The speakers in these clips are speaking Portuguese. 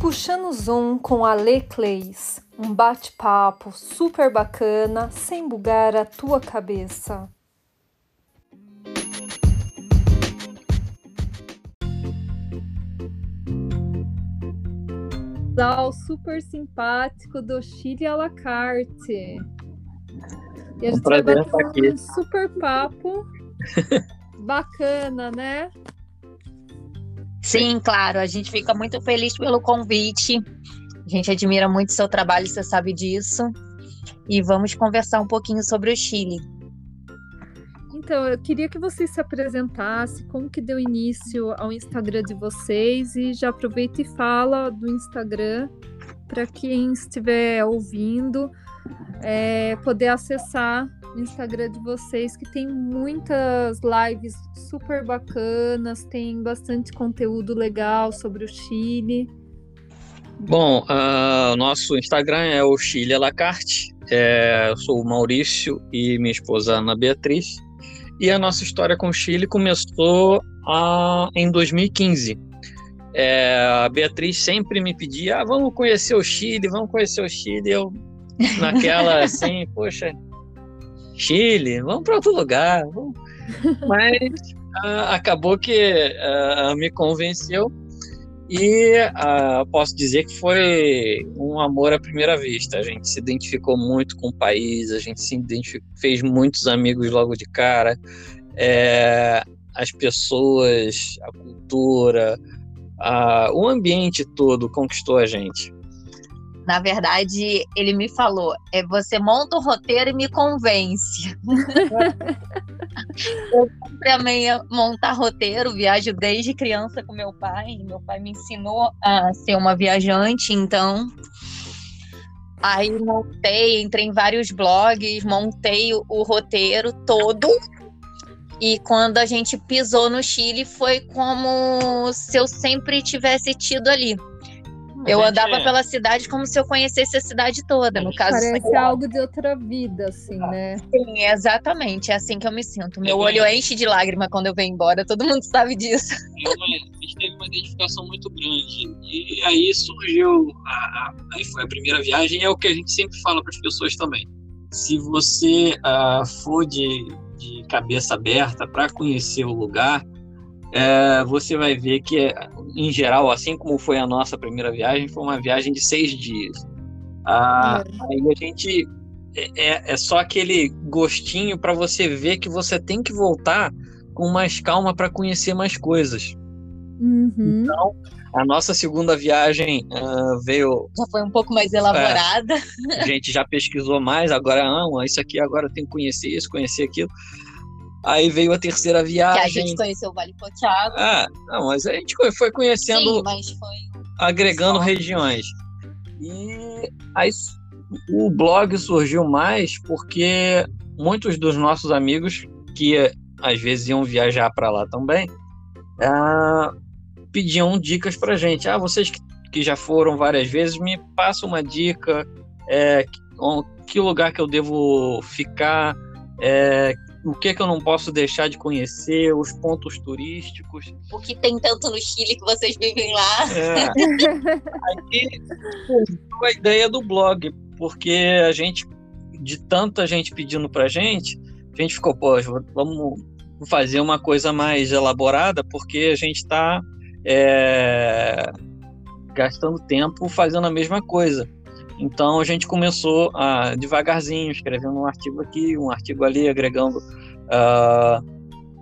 Puxando Zoom com a Lê Clays, um bate-papo super bacana, sem bugar a tua cabeça. Casal super simpático do Chile à la carte. E a gente vai bater um super papo bacana, né? Sim, claro. A gente fica muito feliz pelo convite. A gente admira muito seu trabalho, você sabe disso. E vamos conversar um pouquinho sobre o Chile. Então, eu queria que vocês se apresentassem, como que deu início ao Instagram de vocês e já aproveita e fala do Instagram para quem estiver ouvindo é, poder acessar o Instagram de vocês, que tem muitas lives super bacanas, tem bastante conteúdo legal sobre o Chile. Bom, uh, nosso Instagram é o Chile Alacarte. É, eu sou o Maurício e minha esposa Ana Beatriz. E a nossa história com o Chile começou em 2015. É, a Beatriz sempre me pedia: ah, vamos conhecer o Chile, vamos conhecer o Chile. Eu, naquela assim, poxa, Chile, vamos para outro lugar. Vamos. Mas uh, acabou que uh, me convenceu e uh, posso dizer que foi um amor à primeira vista. A gente se identificou muito com o país, a gente se fez muitos amigos logo de cara. É, as pessoas, a cultura, o ambiente todo conquistou a gente. Na verdade, ele me falou: é você monta o roteiro e me convence. eu sempre amei montar roteiro, viajo desde criança com meu pai. Meu pai me ensinou a ser uma viajante, então Aí montei, entrei em vários blogs, montei o, o, roteiro todo. E quando a gente pisou no Chile, foi como se eu sempre tivesse tido ali. Eu andava é. pela cidade como se eu conhecesse a cidade toda, no caso. Parece algo de outra vida, assim, né? Sim, exatamente. É assim que eu me sinto. Meu olho enche de lágrima quando eu venho embora. Todo mundo sabe disso. Uma, a gente teve uma identificação muito grande. E aí surgiu. A, a, aí foi a primeira viagem. É o que a gente sempre fala para as pessoas também. Se você uh, for de, de cabeça aberta para conhecer o lugar, é, você vai ver que, em geral, assim como foi a nossa primeira viagem, foi uma viagem de seis dias. Ah, é. Aí a gente. É, é, é só aquele gostinho para você ver que você tem que voltar com mais calma para conhecer mais coisas. Uhum. Então, a nossa segunda viagem uh, veio. Já foi um pouco mais elaborada. É, a gente já pesquisou mais, agora, ah, isso aqui agora tem que conhecer isso, conhecer aquilo. Aí veio a terceira viagem. Que a gente conheceu o Vale Poteado. Ah, não, mas a gente foi conhecendo. Sim, mas foi. Agregando regiões. E aí o blog surgiu mais porque muitos dos nossos amigos que às vezes iam viajar para lá também ah, pediam dicas para gente. Ah, vocês que, já foram várias vezes, me passam uma dica. É, que lugar que eu devo ficar? É, o que, é que eu não posso deixar de conhecer, os pontos turísticos. O que tem tanto no Chile que vocês vivem lá. É. Aí a ideia do blog, porque a gente, de tanta gente pedindo pra gente, a gente ficou, pô, vamos fazer uma coisa mais elaborada, porque a gente está é, gastando tempo fazendo a mesma coisa. Então a gente começou a devagarzinho, escrevendo um artigo aqui, um artigo ali, agregando uh,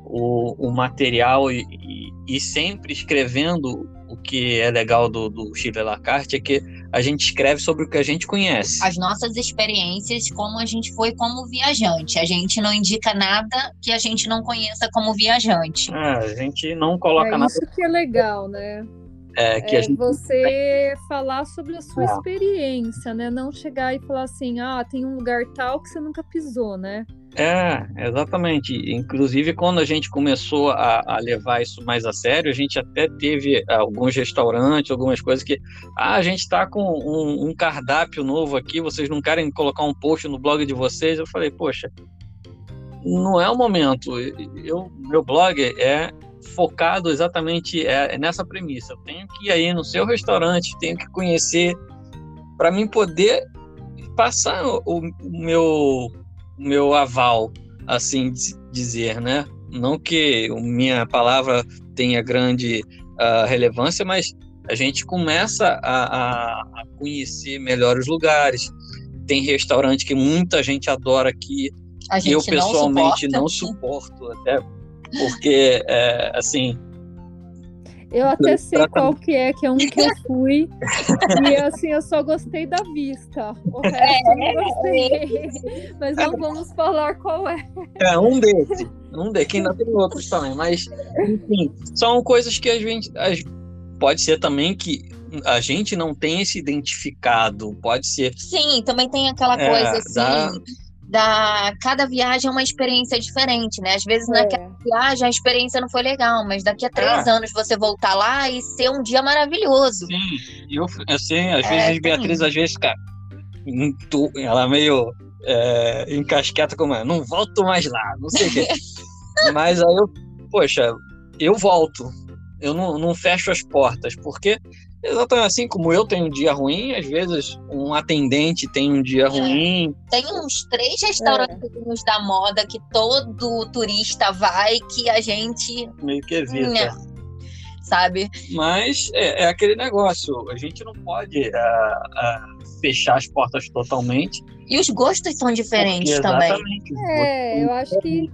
o, o, material e, e, e, sempre escrevendo o que é legal do, do Chile Lacarte é que a gente escreve sobre o que a gente conhece. As nossas experiências, como a gente foi como viajante. A gente não indica nada que a gente não conheça como viajante. É, a gente não coloca é nada. Isso que é legal, né? É, que é a gente... você falar sobre a sua é. experiência, né? Não chegar e falar assim, ah, tem um lugar tal que você nunca pisou, né? É, exatamente. Inclusive, quando a gente começou a, a, levar isso mais a sério, a gente até teve alguns restaurantes, algumas coisas que, ah, a gente está com um, um, cardápio novo aqui, vocês não querem colocar um post no blog de vocês? Eu falei, poxa, não é o momento. Eu, meu blog é focado exatamente é, é nessa premissa. Eu tenho que ir aí no seu restaurante, tenho que conhecer para mim poder passar o, o meu o meu aval, assim dizer, né? Não que minha palavra tenha grande uh, relevância, mas a gente começa a, a, conhecer melhor os lugares. Tem restaurante que muita gente adora aqui, que eu pessoalmente não, não suporto, até porque, é, assim, eu até sei qual que é, que é um que eu fui. e assim, eu só gostei da vista. O resto é, eu não gostei. Mas não vamos falar qual é. É, um desses. Um desses, que ainda tem outros também. Mas, enfim, são coisas que a gente. Pode ser também que a gente não tenha se identificado. Pode ser. Sim, também tem aquela é, coisa assim. Da da cada viagem é uma experiência diferente, né? Às vezes é. naquela viagem a experiência não foi legal, mas daqui a três é. anos você voltar lá e ser um dia maravilhoso. Sim, eu assim, às é, vezes Beatriz, às vezes, cara, ela meio é, encasqueta como é, não volto mais lá, não sei o quê. mas aí eu, poxa, eu volto. Eu não, não fecho as portas, porque Exatamente assim como eu tenho um dia ruim, às vezes um atendente tem um dia ruim. Tem uns três restaurantes é. da moda que todo turista vai que a gente meio que evita. É. Sabe? Mas é, é, aquele negócio, a gente não pode uh, uh, fechar as portas totalmente. E os gostos são diferentes porque, também. É, eu acho que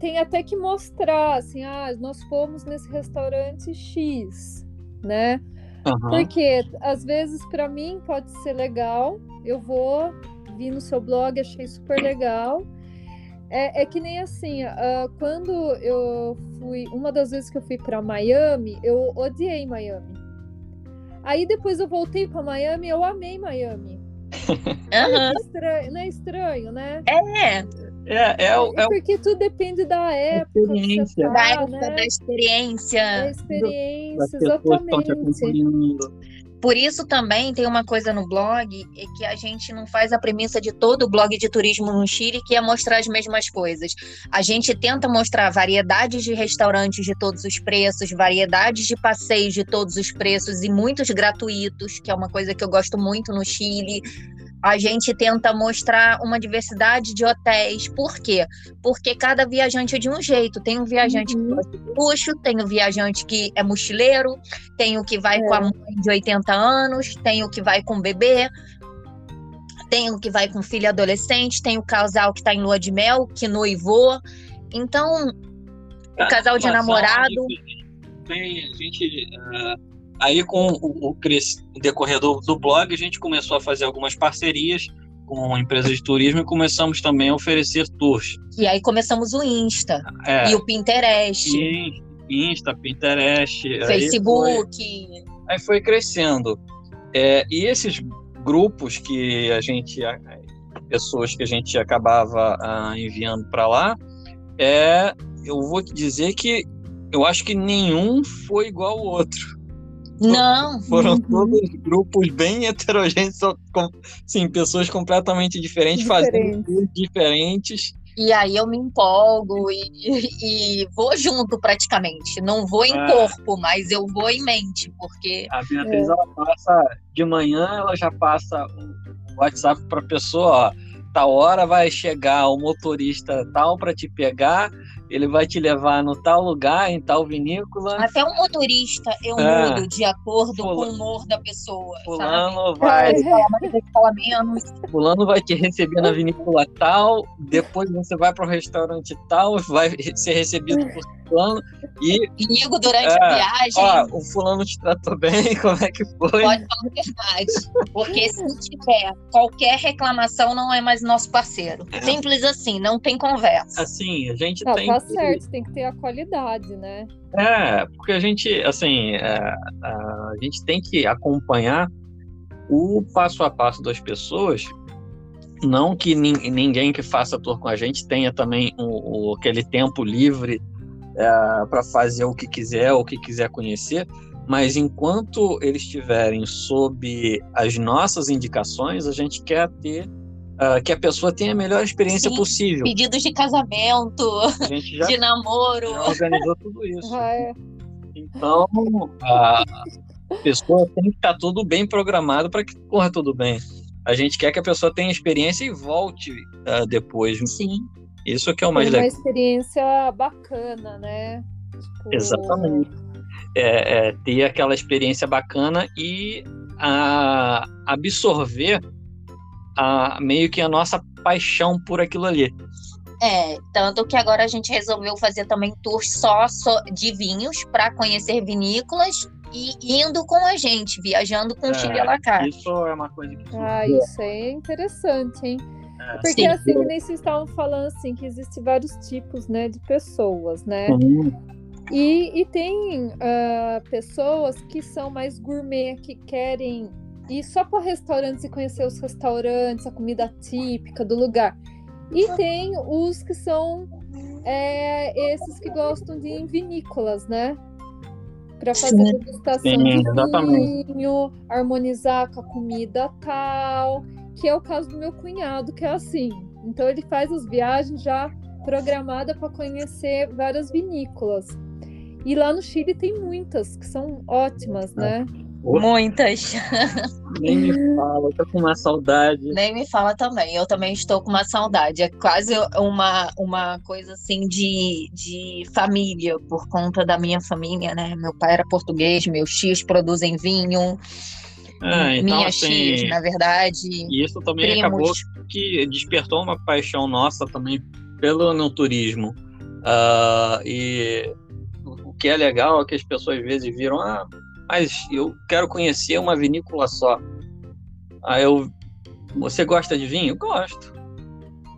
tem até que mostrar assim, ah, nós fomos nesse restaurante X, né? Uhum. Porque às vezes para mim pode ser legal, eu vou, vi no seu blog, achei super legal. É, é que nem assim, uh, quando eu fui, uma das vezes que eu fui para Miami, eu odiei Miami. Aí depois eu voltei para Miami, eu amei Miami. Uhum. Estranho, não é estranho, né? É. É, é, é, é porque tudo depende da época. Experiência. Tá, da época, né? da experiência. Da experiência, exatamente. Por isso também tem uma coisa no blog é que a gente não faz a premissa de todo o blog de turismo no Chile, que é mostrar as mesmas coisas. A gente tenta mostrar variedades de restaurantes de todos os preços, variedades de passeios de todos os preços e muitos gratuitos, que é uma coisa que eu gosto muito no Chile a gente tenta mostrar uma diversidade de hotéis. Por quê? Porque cada viajante é de um jeito. Tem um viajante uhum. que gosta de luxo, tem um viajante que é mochileiro, tem o que vai é. com a mãe de 80 anos, tem o que vai com o bebê, tem o que vai com filho adolescente, tem o casal que está em lua de mel, que noivou. Então, o casal de namorado. Tem, a gente. Uh Aí, com o, o, o decorrer do, do blog, a gente começou a fazer algumas parcerias com empresas de turismo e começamos também a oferecer tours. E aí começamos o Insta é, e o Pinterest. Insta, Pinterest, Facebook. Aí foi, aí foi crescendo. É, e esses grupos que a gente, pessoas que a gente acabava ah, enviando para lá, é, eu vou te dizer que eu acho que nenhum foi igual ao outro. Não. Foram todos grupos bem heterogêneos, com, sim, pessoas completamente diferentes, Diferente. fazendo diferentes. E aí eu me empolgo e, e vou junto praticamente. Não vou em é. corpo, mas eu vou em mente, porque. A Beatriz, é. ela passa de manhã, ela já passa o WhatsApp para a pessoa, ó, tal hora vai chegar o motorista tal para te pegar ele vai te levar no tal lugar, em tal vinícola. Até um motorista eu é. mudo de acordo Fula... com o humor da pessoa. Fulano sabe? vai. menos. Fulano vai te receber na vinícola tal, depois você vai para o restaurante tal, vai ser recebido por fulano. E. Amigo durante é, a viagem. Ó, o fulano te tratou bem, como é que foi? Pode falar a verdade. Porque se tiver qualquer reclamação, não é mais nosso parceiro. Simples assim, não tem conversa. Assim, a gente não, tem certo, tem que ter a qualidade, né? É, porque a gente, assim, é, a gente tem que acompanhar o passo a passo das pessoas. Não que ninguém que faça tour com a gente tenha também o, o aquele tempo livre é, para fazer o que quiser, o que quiser conhecer, mas enquanto eles estiverem sob as nossas indicações, a gente quer ter uh, que a pessoa tenha a melhor experiência Sim, possível. Pedidos de casamento, A gente já, de namoro. já organizou tudo isso. Ah, é. Então, a pessoa tem que estar tudo bem programado para que corra tudo bem. A gente quer que a pessoa tenha experiência e volte uh, depois. Sim. Isso que é o mais Foi uma legal. experiência bacana, né? Tipo, Exatamente. É, é, ter aquela experiência bacana e a, absorver a, meio que a nossa paixão por aquilo ali. É, tanto que agora a gente resolveu fazer também tours só, só de vinhos para conhecer vinícolas e indo com a gente, viajando com o É, Chile à la carte. Isso é uma coisa que Ah, isso é interessante, hein? É. Porque Sim. assim, que nem vocês estavam falando assim, que existem vários tipos, né, de pessoas, né? Uhum. E, e tem ah, pessoas que são mais gourmet, que querem ir só para restaurantes e conhecer os restaurantes, a comida típica do lugar. E tem os que são é, esses que gostam de ir em vinícolas, né? Para fazer Sim. degustação Sim, de vinho, harmonizar com a comida tal, que é o caso do meu cunhado, que é assim. Então ele faz as viagens já programada para conhecer várias vinícolas. E lá no Chile tem muitas que são ótimas, né? Muitas. Nem me fala, tô com uma saudade. Nem me fala também. Eu também estou com uma saudade. É quase uma, uma coisa assim de, de família, por conta da minha família, né? Meu pai era português, meus tios produzem vinho, Ah, então, minhas assim, tias, na verdade. E isso também acabou Primos. que despertou uma paixão nossa também pelo no turismo. Ah, e o que é legal é que as pessoas às vezes viram, ah, mas eu quero conhecer uma vinícola só. Aí eu, você gosta de vinho? Gosto.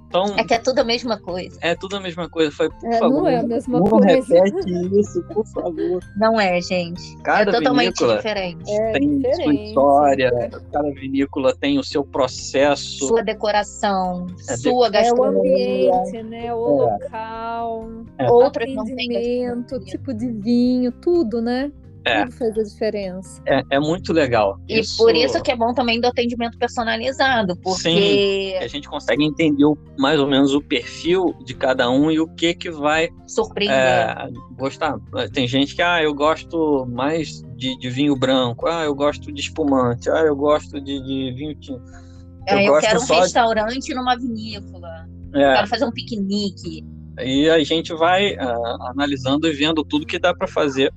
Então, É que é tudo a mesma coisa. é tudo a mesma coisa. Foi, por É, favor, não é a mesma não coisa. repete isso, por favor. Não é, gente. Cada é totalmente vinícola diferente. É tem sua diferente. história, cada vinícola tem o seu processo. Sua decoração, É de- sua É o gastronomia. ambiente, né? O local, É. Têm atendimento, tipo de vinho, tudo, né? É. Tudo faz a diferença. É, é muito legal. E por isso que é bom também do atendimento personalizado, porque a gente consegue entender o- mais ou menos o perfil de cada um e o que que vai surpreender. é, gostar. Tem gente que, ah, eu gosto mais de, de vinho branco, ah, eu gosto de espumante, ah, eu gosto de, de vinho tinto. É, eu, gosto quero um só de- restaurante numa vinícola. É, Quero fazer um piquenique. e a gente vai ah, analisando e vendo tudo que dá para fazer,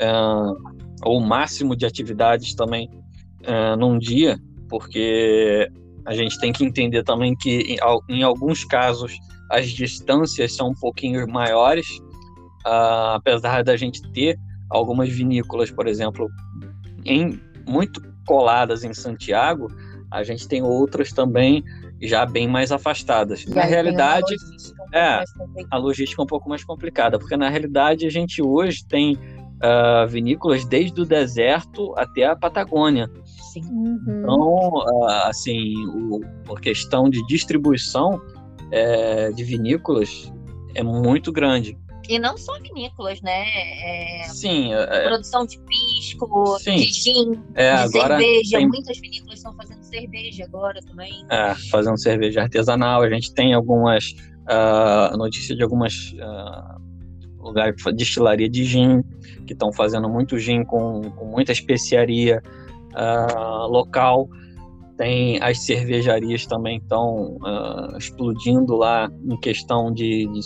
ah, o máximo de atividades também num dia, porque a gente tem que entender também que em, em alguns casos as distâncias são um pouquinho maiores, ah, apesar da gente ter algumas vinícolas, por exemplo, em muito coladas em Santiago, a gente tem outras também já bem mais afastadas. E Na realidade, logística um é, a logística é um pouco mais complicada, porque na realidade a gente hoje tem ah, vinícolas desde o deserto até a Patagônia. Sim. Uhum. Então, ah, assim, o, a questão de distribuição eh, de vinícolas é muito grande. E não só vinícolas, né? É, Sim, é, produção de pisco, Sim. de gin, é, de agora cerveja. tem- Muitas vinícolas estão fazendo cerveja agora também. é, fazendo cerveja artesanal. A gente tem algumas ah, notícias de algumas ah, lugares de destilaria de gin que estão fazendo muito gin com, com muita especiaria ah, local. Tem as cervejarias também estão ah, explodindo lá em questão de, de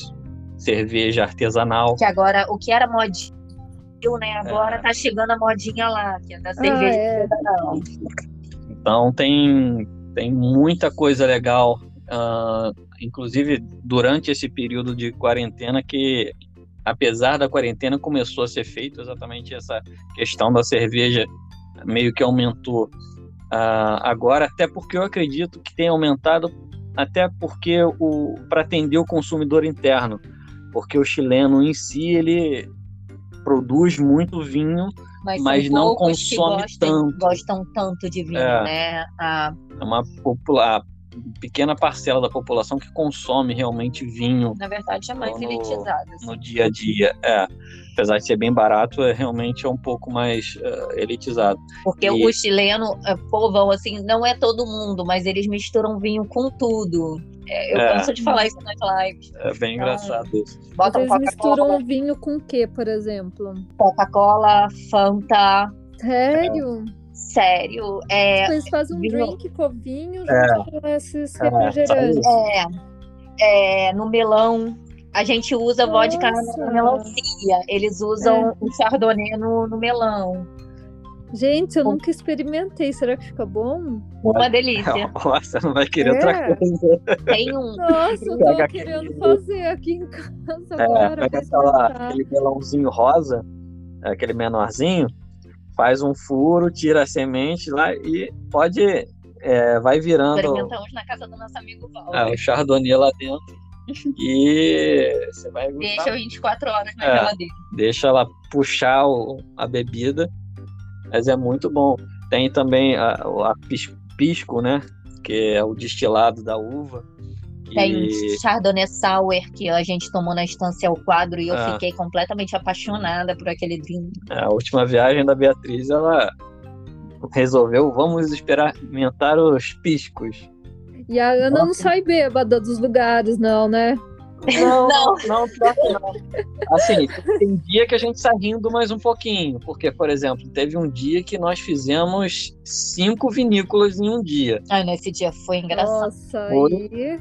cerveja artesanal. Que agora, o que era modinha, né? Agora É. tá chegando a modinha lá, que é da cerveja é. artesanal. Então tem, tem muita coisa legal, ah, inclusive durante esse período de quarentena que, apesar da quarentena, começou a ser feito exatamente essa questão da cerveja meio que aumentou ah, agora, até porque eu acredito que tem aumentado até porque o para atender o consumidor interno, porque o chileno em si ele produz muito vinho, Mas, Mas não poucos que consome gostam, tanto. gostam tanto de vinho, É. né? Ah, é uma popular pequena parcela da população que consome realmente vinho. Na verdade, é mais no, elitizado. Assim. No dia a dia, é. Apesar de ser bem barato, é realmente é um pouco mais uh, elitizado. Porque e... o chileno, é, povão, assim, não é todo mundo, mas eles misturam vinho com tudo. É, eu é. canso de falar isso nas lives. É bem então, engraçado isso. Bota Eles misturam vinho com o que, por exemplo? Coca-Cola, Fanta. Sério? Sério. É, Eles fazem um vinho... drink com vinho junto é. com esses é, refrigerantes. É, é, no melão. A gente usa Nossa. vodka na melancia. Eles usam é. o chardonnay no, no melão. Gente, eu nunca experimentei. Será que fica bom? Uma delícia. Nossa, não vai querer é. outra coisa. Tem um. Nossa, eu tô querendo fazer aqui em casa é, agora. Pega aquela, aquele melãozinho rosa, aquele menorzinho, faz um furo, tira a semente lá e pode. É, vai virando. Experimentamos na casa do nosso amigo Val. É, o chardonnay lá dentro. E você vai Deixa 24 horas na é, geladeira. Deixa ela puxar o, a bebida mas é muito bom. Tem também a, a pisco, né? Que é o destilado da uva. Tem e... Chardonnay Sour que a gente tomou na estância ao quadro e eu é. fiquei completamente apaixonada por aquele vinho. É, a última viagem da Beatriz, ela resolveu, vamos experimentar os piscos. E a Ana não sai bêbada dos lugares, não, né? Não, não, não, pior que não. Assim, tem dia que a gente sai rindo mais um pouquinho, porque, por exemplo, teve um dia que nós fizemos cinco vinícolas em um dia. Ai, nesse dia foi engraçado. Nossa, foi, aí...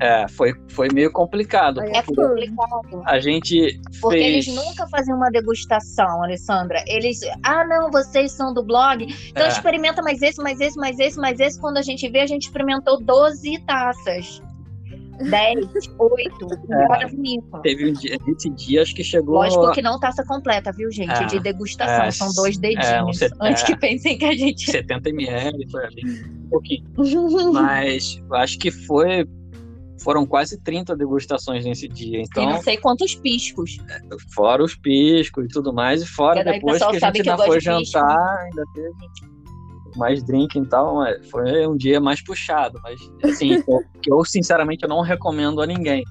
É, foi, foi meio complicado. É complicado. A gente Porque fez... eles nunca faziam uma degustação, Alessandra. Eles, ah, não, vocês são do blog, então é. experimenta mais esse, mais esse, mais esse, mais esse. Quando a gente vê, a gente experimentou 12 taças. 10, 8, é, vinícola. Teve um dia, esse dia acho que chegou. Lógico que não taça completa, viu, gente? É, de degustação. É, São dois dedinhos. É, um antes que pensem que a gente. 70 ml, foi ali, um pouquinho. Mas acho que foi. Foram quase 30 degustações nesse dia. Então, e não sei quantos piscos. Fora os piscos e tudo mais. E fora depois que a gente ainda foi jantar, ainda teve mais drinking e tal, foi um dia mais puxado, mas assim, que eu sinceramente eu não recomendo a ninguém.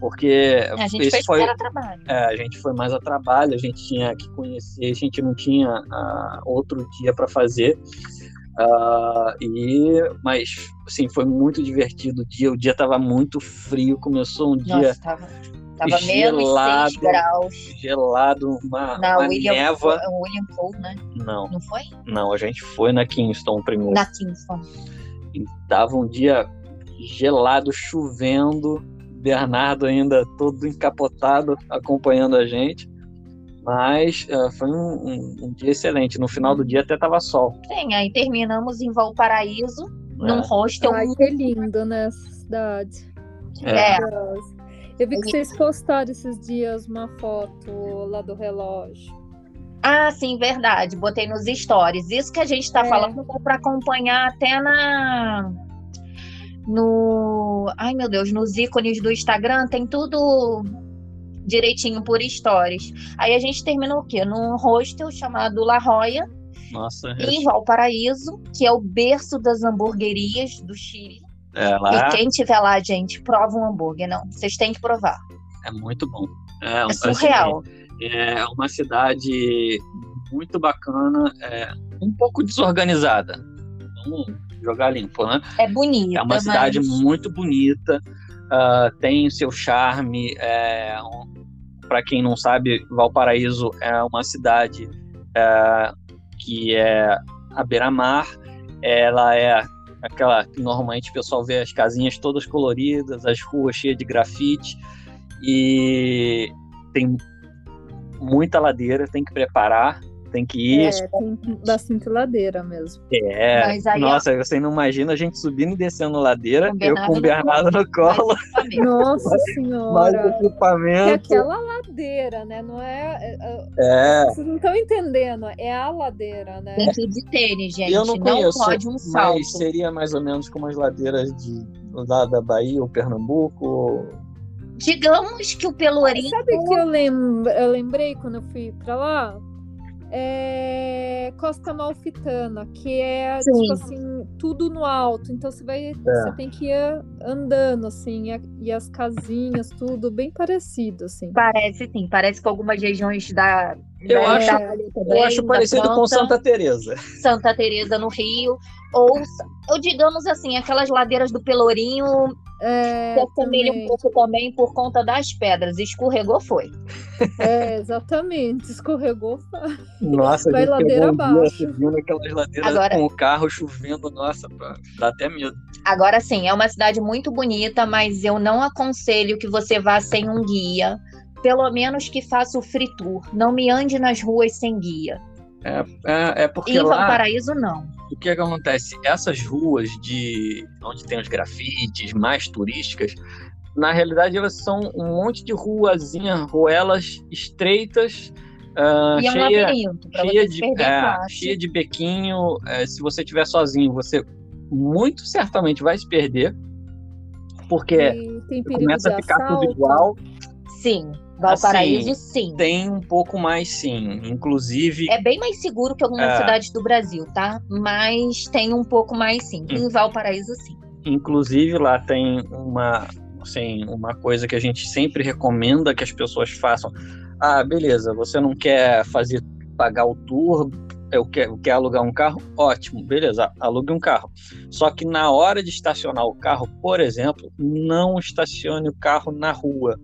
Porque a gente foi, a trabalho. É, a gente foi mais a trabalho, a gente tinha que conhecer, a gente não tinha uh, outro dia para fazer. Uh, e mas assim foi muito divertido o dia o dia estava muito frio começou um Nossa, dia tava Tava gelado, menos 6 graus. Gelado, uma, na uma William, névoa. William Pool, né? Não. Não foi? Não, a gente foi na Kingston primeiro. Na Kingston. E tava um dia gelado, chovendo. Bernardo ainda todo encapotado, acompanhando a gente. Mas uh, foi um, um, um, dia excelente. No final do dia até tava sol. Sim, aí terminamos em Valparaíso, é. num hostel. Ai, que lindo nessa né, cidade. É. é. Eu vi que vocês postaram esses dias uma foto lá do relógio. Ah, sim, verdade. Botei nos stories. Isso que a gente está é. falando para acompanhar até na no, ai meu Deus, nos ícones do Instagram tem tudo direitinho por stories. Aí a gente terminou o quê? Num hostel chamado La Roya, Nossa, em Valparaíso, que é o berço das hamburguerias do Chile. É, lá... E quem tiver lá, gente, prova um hambúrguer. Não, vocês têm que provar. É muito bom. É, é surreal. Assim, é uma cidade muito bacana, é, um pouco desorganizada. Vamos jogar limpo, né? É bonita. É uma cidade mas... muito bonita, uh, tem seu charme. É, um, Para quem não sabe, Valparaíso é uma cidade é, que é à beira-mar. Ela é aquela que normalmente o pessoal vê as casinhas todas coloridas, as ruas cheias de grafite e tem muita ladeira, tem que preparar tem que ir. É, tem bastante ladeira mesmo. É, nossa, você não imagina a gente subindo e descendo ladeira, eu com o Bernardo no colo. Nossa senhora. Mais equipamento. É aquela ladeira, né? Não é, é, é... é. Vocês não estão entendendo, é a ladeira, né? Tem que ir de tênis, gente. Eu não, conheço, não pode um salto. Mas seria mais ou menos como as ladeiras de, lá da Bahia ou Pernambuco. Digamos que o Pelourinho. Sabe que eu, lem eu lembrei quando eu fui pra lá? É Costa Malfitana, que é Sim. tipo assim, tudo no alto. Então você vai, é. você tem que ir andando assim, e as casinhas, tudo bem parecido assim. Parece sim, parece com algumas regiões da eu acho, também, eu acho parecido França, com Santa Teresa. Santa Teresa no Rio, ou, ou digamos assim, aquelas ladeiras do Pelourinho é, se assemelha um pouco também por conta das pedras. Escorregou, foi. É, exatamente. Escorregou, foi. Nossa, vai ladeira abaixo. Aquelas ladeiras Agora, com o carro chovendo, nossa, dá até medo. Agora sim, é uma cidade muito bonita, mas eu não aconselho que você vá sem um guia. Pelo menos que faça o free tour. Não me ande nas ruas sem guia. É, é, é porque em lá... Valparaíso, não o que, é que acontece? Essas ruas de onde tem os grafites mais turísticas, na realidade elas são um monte de ruazinha, ruelas estreitas, uh, e é um cheia, cheia, de, é, cheia de bequinho. É, se você estiver sozinho, você muito certamente vai se perder, porque começa a ficar assalto. tudo igual. Sim. Valparaíso, assim, sim. Tem um pouco mais, sim. Inclusive. É bem mais seguro que algumas é... cidades do Brasil, tá? Mas tem um pouco mais, sim. Em Valparaíso, sim. Inclusive, lá tem uma, assim, uma coisa que a gente sempre recomenda que as pessoas façam. Ah, beleza, você não quer fazer pagar o tour, eu quero, quer alugar um carro? Ótimo, beleza, alugue um carro. Só que na hora de estacionar o carro, por exemplo, não estacione o carro na rua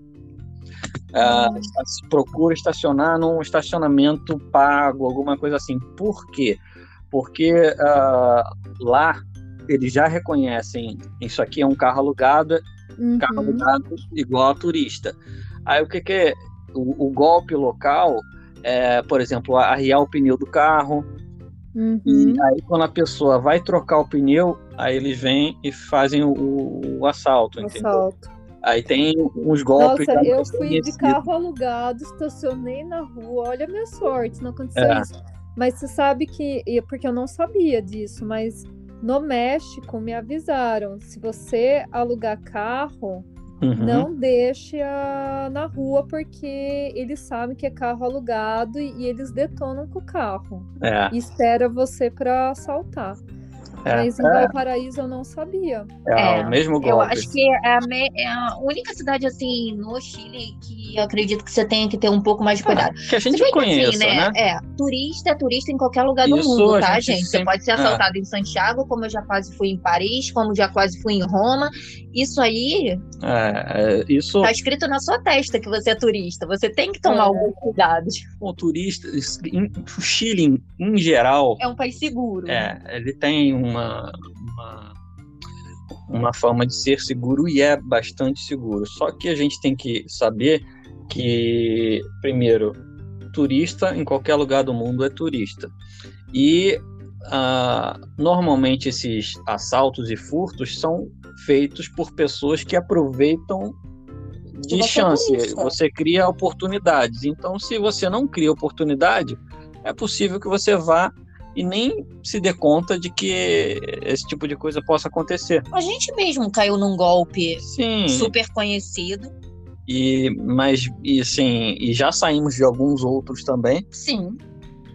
uh, procura estacionar num estacionamento pago, alguma coisa assim. Por quê? Porque uh, lá eles já reconhecem isso aqui é um carro alugado, uhum. carro alugado igual a turista. Aí o que, que é? O, o golpe local é, por exemplo, arriar o pneu do carro. Uhum. E aí, quando a pessoa vai trocar o pneu, aí eles vêm e fazem o, o assalto, o entendeu? Assalto. Aí tem uns golpes. Nossa, eu fui de carro alugado, estacionei na rua. Olha a minha sorte, não aconteceu é. isso. Mas você sabe que. Porque eu não sabia disso, mas no México me avisaram: se você alugar carro, uhum. não deixe a, na rua, porque eles sabem que é carro alugado e, e eles detonam com o carro. É. E espera você para assaltar. É, Mas em é. Valparaíso eu não sabia. É, é o mesmo golpe. Eu acho que é a, me, é a, única cidade assim no Chile que eu acredito que você tenha que ter um pouco mais de cuidado. que a gente conhece, assim, né? né? É, turista é turista em qualquer lugar do Isso, mundo, tá, gente? gente? Sempre... Você pode ser assaltado em Santiago, como eu já quase fui em Paris, como já quase fui em Roma. Isso aí. É, isso. Tá escrito na sua testa que você é turista. Você tem que tomar alguns cuidados. O turista, o Chile em, em geral. É um país seguro. É, ele tem um uma, uma, uma forma de ser seguro e é bastante seguro. Só que a gente tem que saber que, primeiro, turista em qualquer lugar do mundo é turista. E uh, normalmente esses assaltos e furtos são feitos por pessoas que aproveitam de você chance. Você cria oportunidades. Então, se você não cria oportunidade, é possível que você vá e nem se dê conta de que esse tipo de coisa possa acontecer. A gente mesmo caiu num golpe Sim. super conhecido. E mas e assim, e já saímos de alguns outros também. Sim.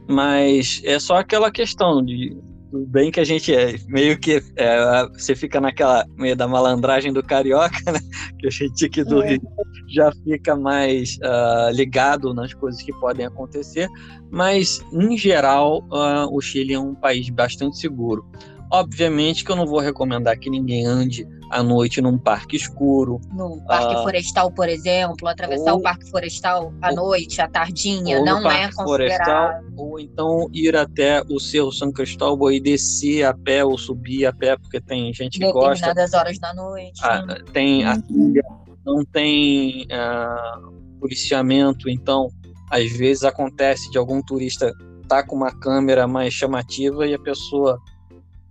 Mas é só aquela questão de bem que a gente é meio que é, você fica naquela meio da malandragem do carioca, né? Que a gente aqui do é. Rio já fica mais uh, ligado nas coisas que podem acontecer, mas em geral uh, o Chile é um país bastante seguro. Obviamente que eu não vou recomendar que ninguém ande à noite num parque escuro. No parque uh, florestal, por exemplo, atravessar ou, o parque florestal à ou, noite, à tardinha, não é considerado. Florestal, ou então ir até o Cerro São Cristóvão e descer a pé ou subir a pé, porque tem gente que gosta. Determinadas horas da noite. Ah, tem a não tem uh, policiamento, então às vezes acontece de algum turista tá com uma câmera mais chamativa e a pessoa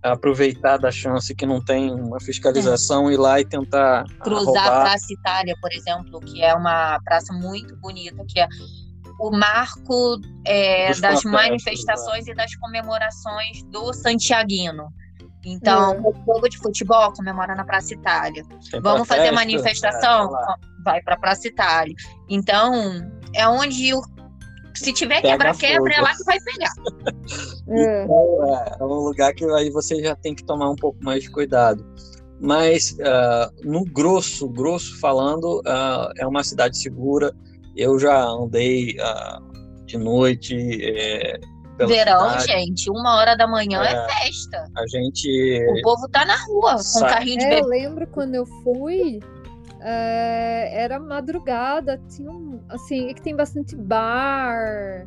aproveitar da chance que não tem uma fiscalização é. ir lá e tentar cruzar roubar. a Praça Itália, por exemplo, que é uma praça muito bonita, que é o marco é, das manifestações e das comemorações do Santiaguino. Então, hum. o jogo de futebol comemora na Praça Itália. Tem Vamos fazer manifestação? É, vai para a Praça Itália. Então, é onde o Se tiver quebra-quebra, é lá que vai pegar. É. Então, é, é um lugar que aí você já tem que tomar um pouco mais de cuidado. Mas, ah, no grosso, grosso falando, ah, é uma cidade segura. Eu já andei ah, de noite é, pela Verão, cidade. gente, uma hora da manhã é, É. festa. A gente O povo tá na rua com Sai- carrinho de É, eu bebê. lembro quando eu fui, é, era madrugada, tinha um, assim, é que tem bastante bar,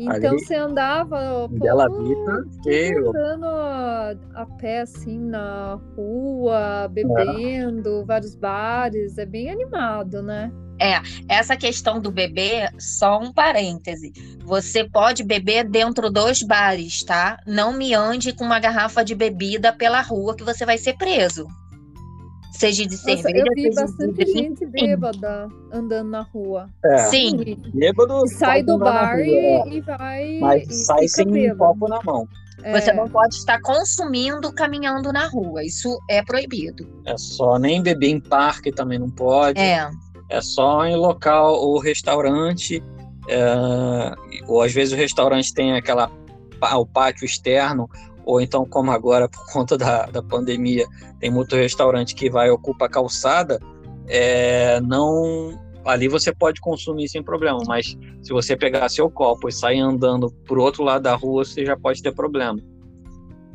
tem, então Ali, você andava, pô, Bela andando a, a pé, assim, na rua, bebendo, vários bares, é bem animado, né? Essa questão do bebê, só um parêntese. Você pode beber dentro dos bares, tá? Não me ande com uma garrafa de bebida pela rua que você vai ser preso. Seja de Nossa, cerveja, eu vi bastante gente bêbada andando na rua. É, Sim, E bêbado sai do bar rua, e, é. e vai. Mas e sai sem um bêbado. copo na mão. você É. não pode estar consumindo caminhando na rua. Isso é proibido. É só nem beber em parque também não pode. É. É só em local ou restaurante, é, ou às vezes o restaurante tem aquela o pátio externo, ou então como agora por conta da, da pandemia tem muito restaurante que vai ocupa a calçada, é, não ali você pode consumir sem problema, mas se você pegar seu copo e sair andando pro outro lado da rua, você já pode ter problema.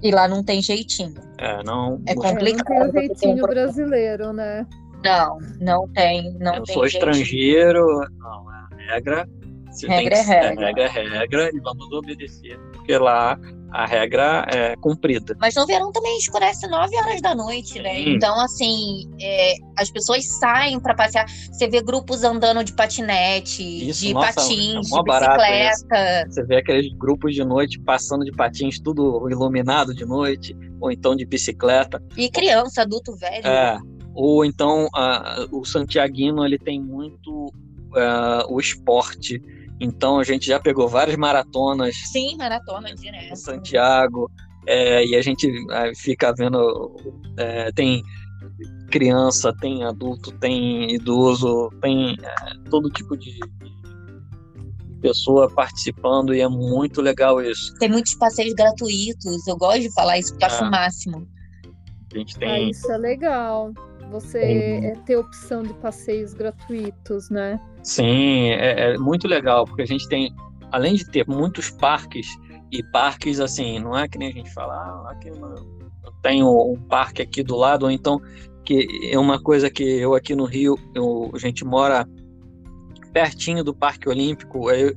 E lá não tem jeitinho. É, não. É É, não complicado. tem um jeitinho problema. brasileiro, né? Não, não tem. Não eu tem sou jeitinho. estrangeiro, não, é regra. Você Regra tem que, é regra. regra é regra e vamos obedecer, porque lá a regra é cumprida. Mas no verão também escurece 9 horas da noite, né? Sim. Então, assim, é, as pessoas saem para passear. Você vê grupos andando de patinete, Isso, de nossa, patins, é de bicicleta. Você vê aqueles grupos de noite passando de patins, tudo iluminado de noite, ou então de bicicleta. E criança, adulto velho. É, ou então a- o Santiaguino ele tem muito ah, o esporte. Então a gente já pegou várias maratonas Sim, maratona em direto. Santiago, é, e a gente ah, fica vendo, é, tem criança, tem adulto, tem idoso, tem é, todo tipo de pessoa participando e é muito legal isso. Tem muitos passeios gratuitos. Eu gosto de falar isso porque eu acho Ah. o máximo. A gente Ah, tem isso é legal. Você Tem. é, ter opção de passeios gratuitos, né? Sim, é, é muito legal, porque a gente tem, além de ter muitos parques, e parques assim, não é que nem a gente fala, ah, aqui eu tenho um parque aqui do lado, ou então, que é uma coisa que eu aqui no Rio, eu- a gente mora pertinho do Parque Olímpico, aí,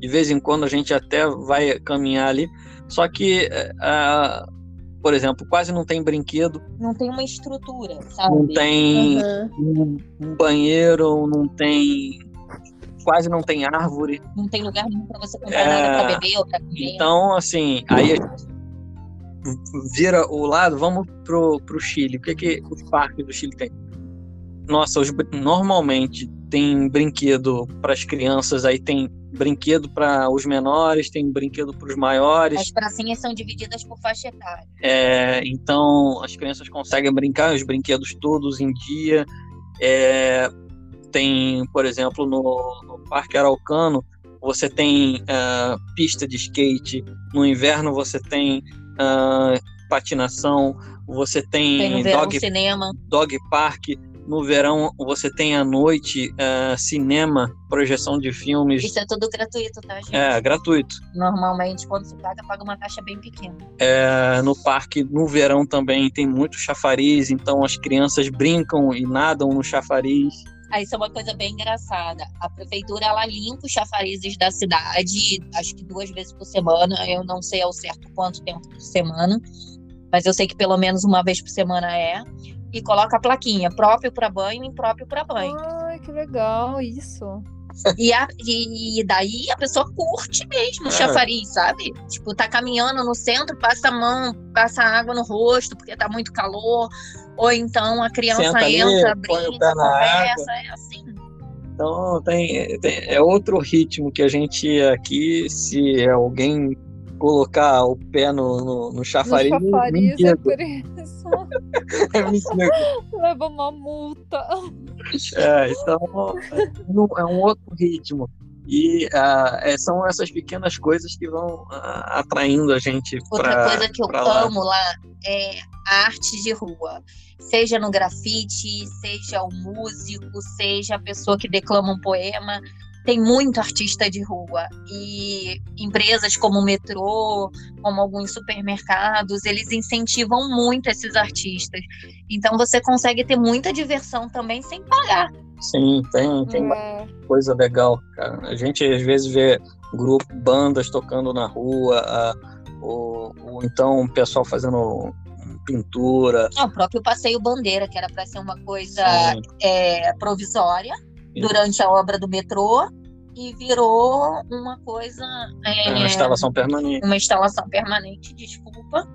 de vez em quando a gente até vai caminhar ali, só que, ah, por exemplo, quase não tem brinquedo, Não tem uma estrutura, sabe? não tem Aham. um, um banheiro, não tem. Quase não tem árvore. Não tem lugar nenhum pra você comprar É. nada pra beber ou pra comer. Então, assim, aí a gente vira o lado, vamos pro, pro Chile. O que, que os parques do Chile tem? Nossa, os normalmente tem brinquedo para as crianças, aí tem brinquedo para os menores, tem brinquedo para os maiores. As pracinhas são divididas por faixa etária. É, então as crianças conseguem brincar os brinquedos todos em dia. É, tem, por exemplo, no, no Parque Araucano, você tem ah, pista de skate. No inverno você tem ah, patinação. Você tem, Tem no verão dog, cinema. dog park. No verão você tem à noite ah, cinema, projeção de filmes. Isso é tudo gratuito, tá, gente? É, gratuito. Normalmente, quando se paga, paga uma taxa bem pequena. É, no parque, no verão também, tem muito chafariz, então as crianças brincam e nadam no chafariz. Isso é uma coisa bem engraçada. A prefeitura ela limpa os chafarizes da cidade, acho que duas vezes por semana. Eu não sei ao certo quanto tempo por semana, mas eu sei que pelo menos uma vez por semana é. E coloca a plaquinha próprio para banho e impróprio para banho. Ai, que legal isso. E, a- e daí a pessoa curte mesmo o É. chafariz, sabe? Tipo, tá caminhando no centro, passa a mão, passa água no rosto porque tá muito calor. Ou então a criança Senta ali, entra, põe o brinca, pé na conversa, é assim. Então tem, tem- é outro ritmo que a gente aqui, se alguém colocar o pé no, no, no No chafariz, chafariz é mentira, por isso. é mentira. Leva uma multa. É, então é um- é um outro ritmo. E uh, são essas pequenas coisas que vão uh, atraindo a gente para. Outra coisa que eu lá. amo lá é a arte de rua. Seja no grafite, seja o músico, seja a pessoa que declama um poema tem muito artista de rua e empresas como o metrô, como alguns supermercados, eles incentivam muito esses artistas. Então você consegue ter muita diversão também sem pagar. Sim, tem, tem é. coisa legal, cara. A gente às vezes vê grupo, bandas tocando na rua, a, ou, ou então o pessoal fazendo pintura. o próprio passeio bandeira, que era para ser uma coisa é, provisória durante a obra do metrô e virou uma coisa. É, uma instalação permanente. Uma instalação permanente, desculpa,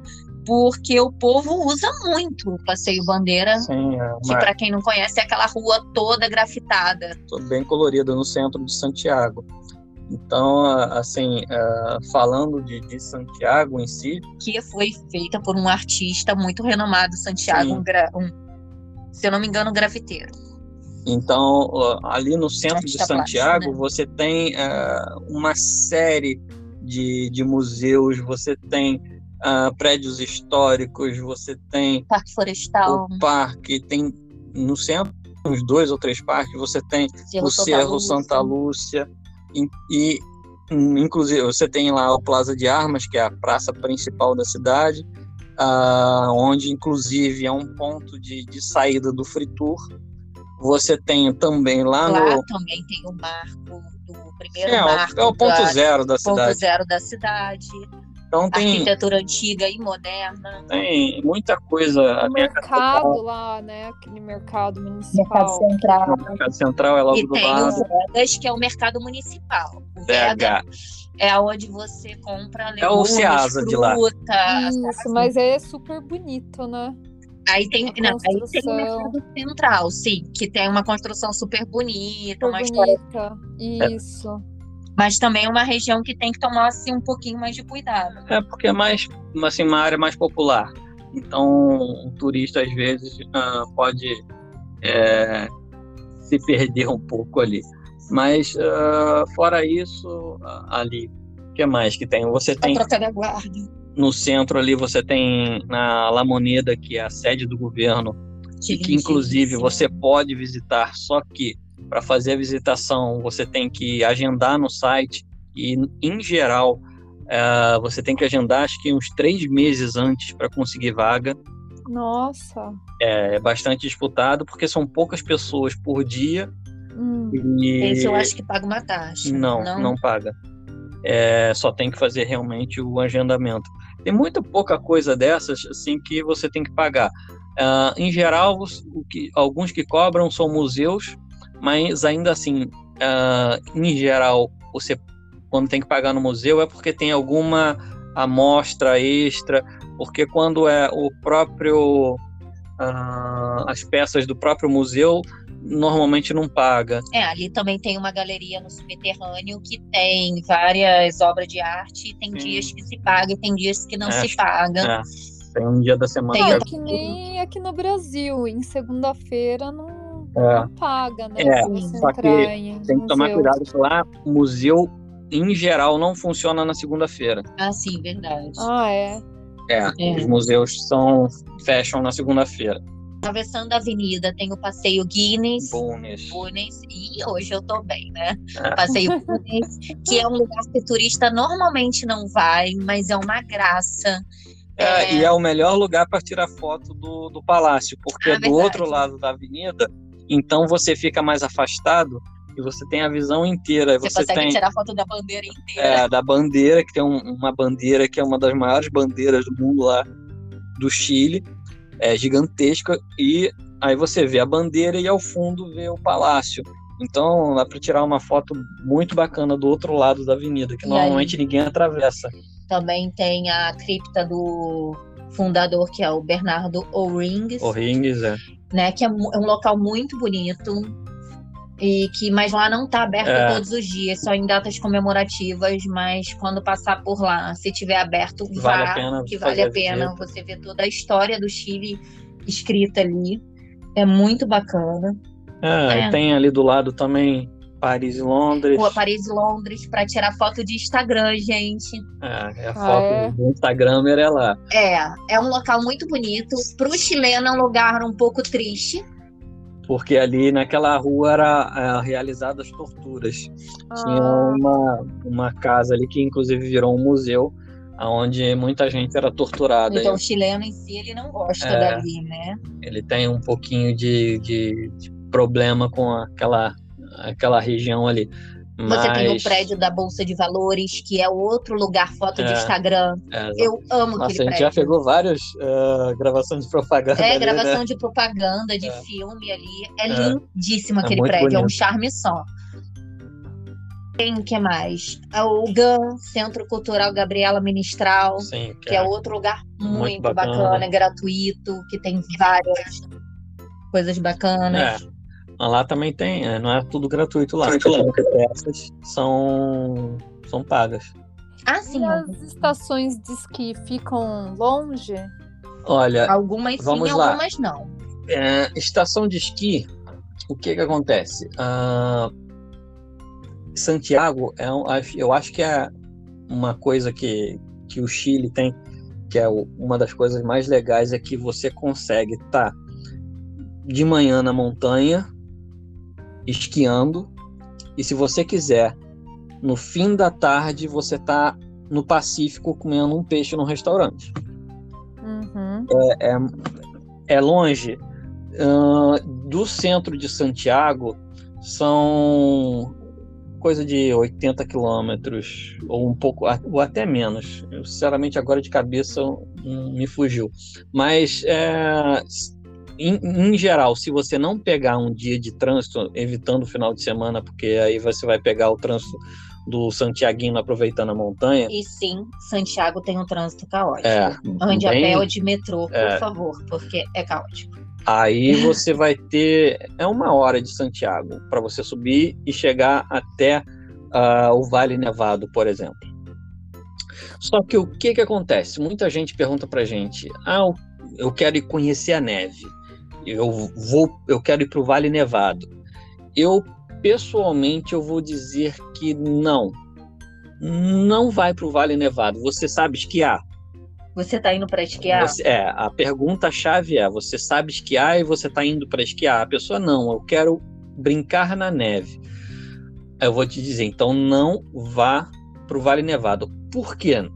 porque o povo usa muito o Passeio Bandeira. Sim, é uma... Que, para quem não conhece, é aquela rua toda grafitada. Bem colorida no centro de Santiago. Então, assim, falando de, de, Santiago em si. Que foi feita por um artista muito renomado, Santiago, um, um, se eu não me engano, um grafiteiro. Então, ali no centro de Santiago, né? você tem uh, uma série de, de museus, você tem uh, prédios históricos, você tem. Parque Florestal. O parque, tem no centro, uns dois ou três parques, você tem Cerro o Cerro Santa Lúcia, e, e inclusive você tem lá o Plaza de Armas, que é a praça principal da cidade, uh, onde inclusive é um ponto de, de saída do Fritur você tem também lá, lá no. também tem o marco do primeiro é, marco. É o ponto da, zero da cidade. Ponto zero da cidade. Então tem arquitetura antiga e moderna. Tem muita coisa. O mercado lá, né? Aquele mercado municipal. Mercado central. O mercado central é logo e do tem lado. o Vegas, que é o mercado municipal. O Vega é onde você compra legumes, é o Ceasa de lá. Isso, mas é super bonito, né? Aí tem, não, aí tem o mercado central, sim, que tem uma construção super bonita, super uma bonita. história. Isso. Mas também é uma região que tem que tomar assim, um pouquinho mais de cuidado. É porque é mais assim, uma área mais popular. Então, o turista às vezes uh, pode é, se perder um pouco ali. Mas uh, fora isso, uh, ali, o que mais que tem? Você tem. A troca da guarda no centro ali você tem na La Moneda, que é a sede do governo, que, que inclusive você pode visitar, só que para fazer a visitação você tem que agendar no site e, em geral, é, você tem que agendar acho que uns três meses antes para conseguir vaga. Nossa! É, é, bastante disputado porque são poucas pessoas por dia. Hum. E... Esse eu acho que paga uma taxa. Não, não, não paga. É, só tem que fazer realmente o agendamento. Tem muito pouca coisa dessas assim que você tem que pagar. Uh, em geral, o que, alguns que cobram são museus, mas ainda assim, uh, em geral, você quando tem que pagar no museu é porque tem alguma amostra extra, porque quando é o próprio uh, as peças do próprio museu normalmente não paga. É, ali também tem uma galeria no subterrâneo que tem várias obras de arte, tem Sim. dias que se paga e tem dias que não é, se paga. É. Tem um dia da semana. Tem é que nem aqui no Brasil, em segunda-feira não. Não, paga, né? É, só que tem museu. que tomar cuidado que lá o museu em geral não funciona na segunda-feira. Ah, sim, verdade. Ah, é. É, é. os museus são fecham na segunda-feira. Atravessando a avenida tem o passeio Guinness. Bunes. Bunes. E hoje eu tô bem, né? É. Passeio Guinness, que é um lugar que o turista normalmente não vai, mas é uma graça. É, é... E é o melhor lugar para tirar foto do, do palácio, porque ah, é do outro lado da avenida, então você fica mais afastado e você tem a visão inteira. Você, você consegue tem, tirar foto da bandeira inteira. É, da bandeira, que tem um, uma bandeira que é uma das maiores bandeiras do mundo lá do Chile é, gigantesca e aí você vê a bandeira e ao fundo vê o palácio. Então dá para tirar uma foto muito bacana do outro lado da avenida, que e normalmente aí, ninguém atravessa. Também tem a cripta do fundador, que é o Bernardo O'Rings. O'Rings, é. Né, que é, é um local muito bonito, e que mas lá não está aberto é. todos os dias, só em datas comemorativas, mas quando passar por lá, se tiver aberto, vale vá, a pena que vale a pena você ver toda a história do Chile escrita ali. É muito bacana. É, é. tem ali do lado também Paris e Londres. Rua Paris e Londres para tirar foto de Instagram, gente. É, é a Ah, foto é? do Instagram é lá. É, é um local muito bonito. Para o chileno é um lugar um pouco triste. Porque ali naquela rua era é, realizadas torturas. Tinha Ah, uma, uma casa ali que inclusive virou um museu, onde muita gente era torturada. Então o chileno em si ele não gosta É. dali, né? Ele tem um pouquinho de, de- de problema com aquela, aquela região ali. Você tem o Mas- prédio da Bolsa de Valores, que é outro lugar foto de É. Instagram. É, Eu amo Nossa, a aquele gente prédio. já pegou várias ah, gravações de propaganda. É, ali, gravação né? de propaganda, de É. filme ali. É, É. lindíssimo É aquele prédio, é um bonito. charme só. Tem o que mais? É O GAN, Centro Cultural Gabriela Ministral, Sim, que é outro lugar muito, Muito bacana. bacana. gratuito, que tem várias coisas bacanas. É. Mas lá também tem, é, não é tudo gratuito lá. Gratuito peças são, são pagas. Ah, sim. e as estações de esqui ficam longe? Olha, Algumas sim, Vamos lá. algumas não. É, estação de esqui, o que que acontece? Ah, Santiago é um, eu acho que é uma coisa que, que o Chile tem, que é o- uma das coisas mais legais é que você consegue estar de manhã na montanha esquiando e se você quiser no fim da tarde você tá no Pacífico comendo um peixe num restaurante Uhum. é longe. Ahn, do centro de Santiago são coisa de 80 quilômetros, ou um pouco, ou até menos. Eu, sinceramente, agora de cabeça hum, me fugiu. Mas, é, em, em geral, se você não pegar um dia de trânsito, evitando o final de semana, porque aí você vai pegar o trânsito do Santiaguino aproveitando a montanha. E sim, Santiago tem um trânsito caótico. É, Ande a bem- pé ou de metrô, por É. favor, porque é caótico. Aí você vai ter é uma hora de Santiago para você subir e chegar até ah, o Vale Nevado, por exemplo. Só que o que que acontece? Muita gente pergunta para gente: ah, eu- eu quero ir conhecer a neve, eu vou, eu quero ir para o Vale Nevado. Eu pessoalmente eu vou dizer que não, não vai para o Vale Nevado. Você sabe esquiar? Você tá indo para esquiar? Você- é, a pergunta chave é: você sabe esquiar e você está indo para esquiar? A pessoa não, eu quero brincar na neve. Eu vou te dizer, então não vá para o Vale Nevado. Por quê?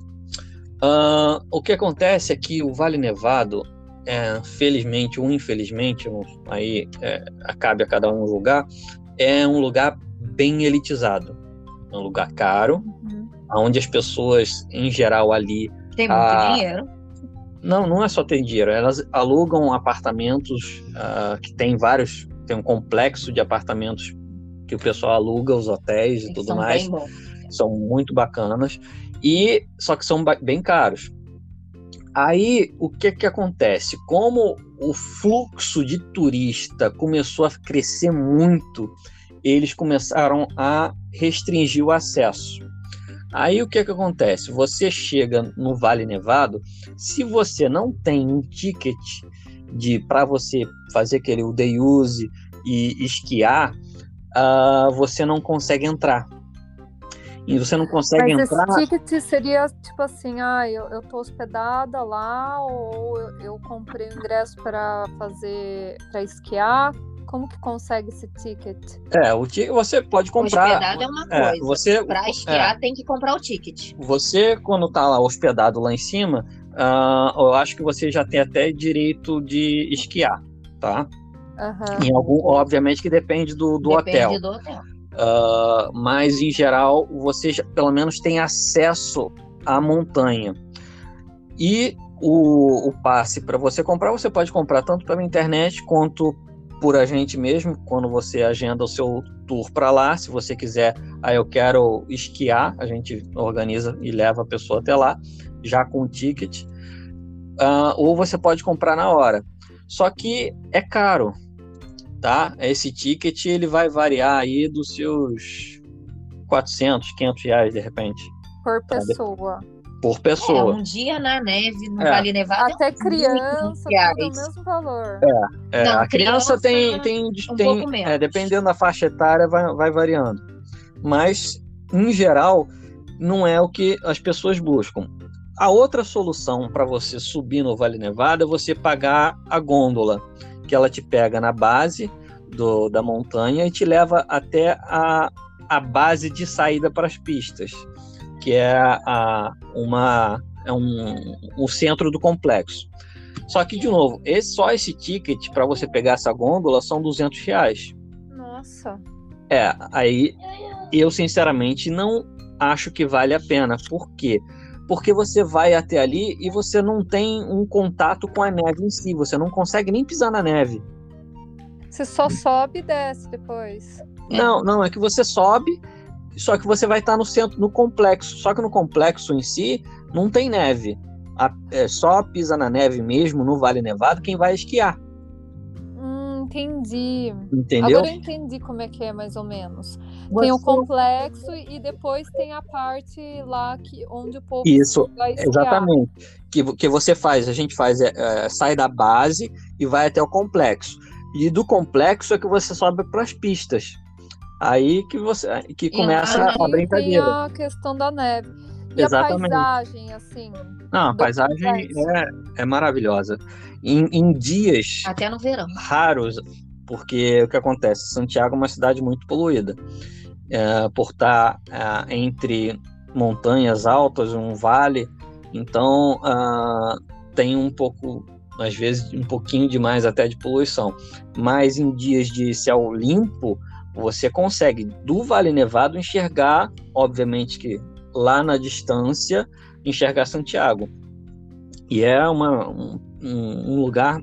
Ah, o que acontece é que o Vale Nevado, é, felizmente ou infelizmente, aí é, acabe a cada um lugar, é um lugar bem elitizado. É um lugar caro, Uhum. onde as pessoas, em geral, ali Tem muito dinheiro. não, não é só ter dinheiro. Elas alugam apartamentos ah, que tem vários, tem um complexo de apartamentos que o pessoal aluga, os hotéis e Eles tudo mais. São muito bacanas e só que são bem caros. Aí o que que acontece? Como o fluxo de turista começou a crescer muito, eles começaram a restringir o acesso. Aí o que que acontece? Você chega no Vale Nevado, se você não tem um ticket de para você fazer aquele day use e esquiar, ah, você não consegue entrar. E você não consegue Mas entrar. esse ticket seria tipo assim, ah, eu, eu tô hospedada lá, ou eu, eu comprei o ingresso para fazer, para esquiar. Como que consegue esse ticket? É, o ticket você pode comprar. Hospedado é uma É, coisa. você, Pra esquiar tem que comprar o ticket. você, quando tá lá hospedado lá em cima, ah, eu acho que você já tem até direito de esquiar, tá? Aham. Em algum, obviamente que depende do, do Depende hotel. do hotel. Ah, mas em geral você já, pelo menos tem acesso à montanha. E o, o passe para você comprar, você pode comprar tanto pela internet quanto por a gente mesmo, quando você agenda o seu tour para lá. Se você quiser, ah, eu quero esquiar, a gente organiza e leva a pessoa até lá, já com o ticket. Ah, ou você pode comprar na hora. Só que é caro, tá? Esse ticket ele vai variar aí dos seus 400, 500 reais de repente. Por pessoa. por pessoa. É, um dia na neve no É. Vale Nevado. Até é criança, reais. o mesmo valor. É, Não, a criança, criança, tem, tem, um tem pouco menos. é, dependendo da faixa etária, vai, vai variando. Mas, em geral, não é o que as pessoas buscam. A outra solução para você subir no Vale Nevado é você pagar a gôndola, que ela te pega na base do, da montanha e te leva até a, a base de saída para as pistas, que é, a, uma, é um, o centro do complexo. Só que, de novo, esse, só esse ticket para você pegar essa gôndola são 200 reais. Nossa. É, aí eu sinceramente não acho que vale a pena. Por quê? Porque você vai até ali e você não tem um contato com a neve em si, você não consegue nem pisar na neve. Você só sobe e desce depois. É. Não, não, é que você sobe, só que você vai estar no centro, no complexo. Só que no complexo em si não tem neve. A- é só pisa na neve mesmo, no Vale Nevado, quem vai esquiar. Entendi. Entendeu? Agora eu entendi como é que é, mais ou menos. Você- Tem o complexo e depois tem a parte lá que, onde o povo Isso. Exatamente. Que, que você faz, a gente faz, é, é, sai da base e vai até o complexo. E do complexo é que você sobe para as pistas. Aí que você que começa aí a tem brincadeira. a questão da neve. E Exatamente. a paisagem, assim. Não, a paisagem é, é maravilhosa. Em, em dias Até no verão. raros, porque o que acontece? Santiago é uma cidade muito poluída. É, por estar é, entre montanhas altas, um vale, então ah, tem um pouco, às vezes, um pouquinho demais até de poluição. Mas em dias de céu limpo, você consegue do Vale Nevado enxergar, obviamente que lá na distância, enxergar Santiago. E é uma, um, um- lugar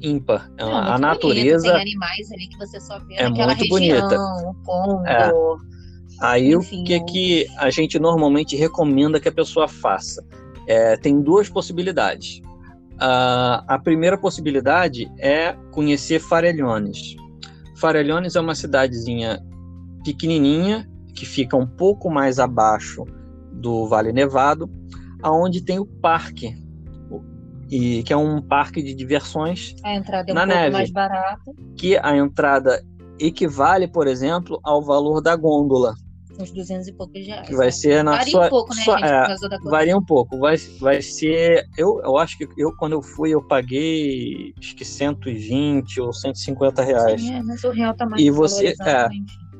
ímpar. É a bonito. natureza. Tem animais ali que você só vê é naquela muito região. bonita. O condor. É. Aí Enfim, o que, que a gente normalmente recomenda que a pessoa faça? É, tem duas possibilidades. Ah, a primeira possibilidade é conhecer Farellones. Farellones é uma cidadezinha pequenininha que fica um pouco mais abaixo do Vale Nevado, aonde tem o parque e que é um parque de diversões A entrada é um Na pouco neve. mais barata. que a entrada equivale, por exemplo, ao valor da gôndola. Uns 200 e poucos reais. que vai ser na Varia sua, um pouco, né, sua- gente? é, Por causa da coisa. varia um pouco vai, vai ser eu, eu acho que eu quando eu fui eu paguei acho que 120 ou 150 reais Sim, é, mas o real tá mais E você- é.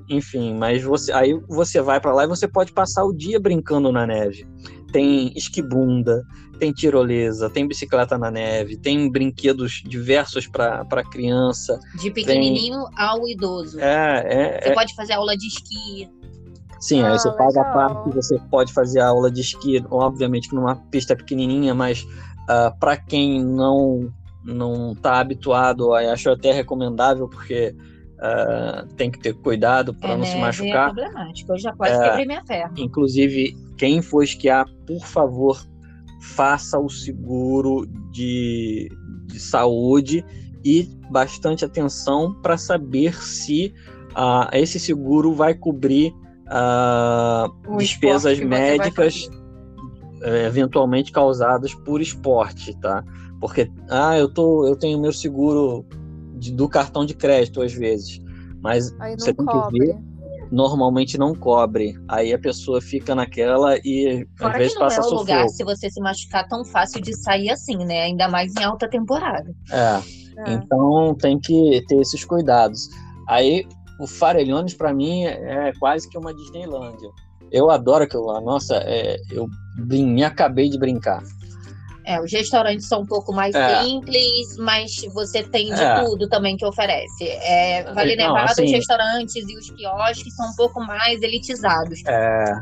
Enfim. mas você aí você vai para lá e você pode passar o dia brincando na neve tem esquibunda tem tirolesa tem bicicleta na neve tem brinquedos diversos para criança De pequenininho ao idoso. é, é, Você pode fazer aula de esqui. Sim, aí Ah, você paga a parte, você pode fazer a aula de esqui, obviamente que numa pista pequenininha, mas para quem não não está habituado, aí acho até recomendável, porque ah, tem que ter cuidado para É, não se neve machucar. É problemático. Eu já quase É. quebrei minha perna. Inclusive, quem for esquiar, por favor, faça o seguro de, de saúde e bastante atenção para saber se ah, esse seguro vai cobrir O despesas médicas eh, eventualmente causadas por esporte, tá? Porque ah, eu tô, eu tenho meu seguro de- do cartão de crédito às vezes, mas Aí você tem que ver cobre. normalmente não cobre. Aí a pessoa fica naquela e às Fora vezes que não passa é o lugar, se você se machucar, tão fácil de sair assim, né? Ainda mais em alta temporada. É, É. então tem que ter esses cuidados. Aí o Farellones para mim é quase que uma Disneylândia. Eu adoro aquilo lá. Nossa, é, eu me acabei de brincar. É, os restaurantes são um pouco mais É. simples, mas você tem de É. tudo também que oferece. É, vale Não, Nevado, assim- os restaurantes e os quiosques são um pouco mais elitizados. É,